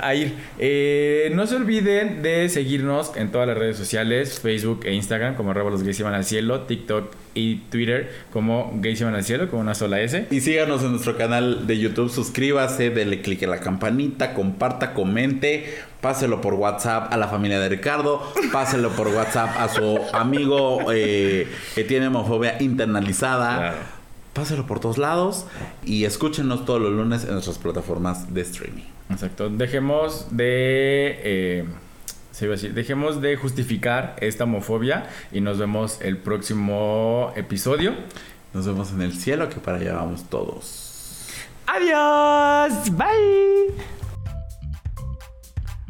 a ir. Eh, no se olviden de seguirnos en todas las redes sociales, Facebook e Instagram como arroba los gays iban al cielo, TikTok y Twitter como gays iban al cielo con una sola S. Y síganos en nuestro canal de YouTube, suscríbase, dele click a la campanita, comparta, comente, páselo por WhatsApp a la familia de Ricardo, páselo por WhatsApp a su amigo eh, que tiene homofobia internalizada. Claro. Páselo por todos lados y escúchenos todos los lunes en nuestras plataformas de streaming. Exacto. Dejemos de. eh, se iba a decir, dejemos de justificar esta homofobia y nos vemos el próximo episodio. Nos vemos en el cielo, que para allá vamos todos. Adiós. Bye.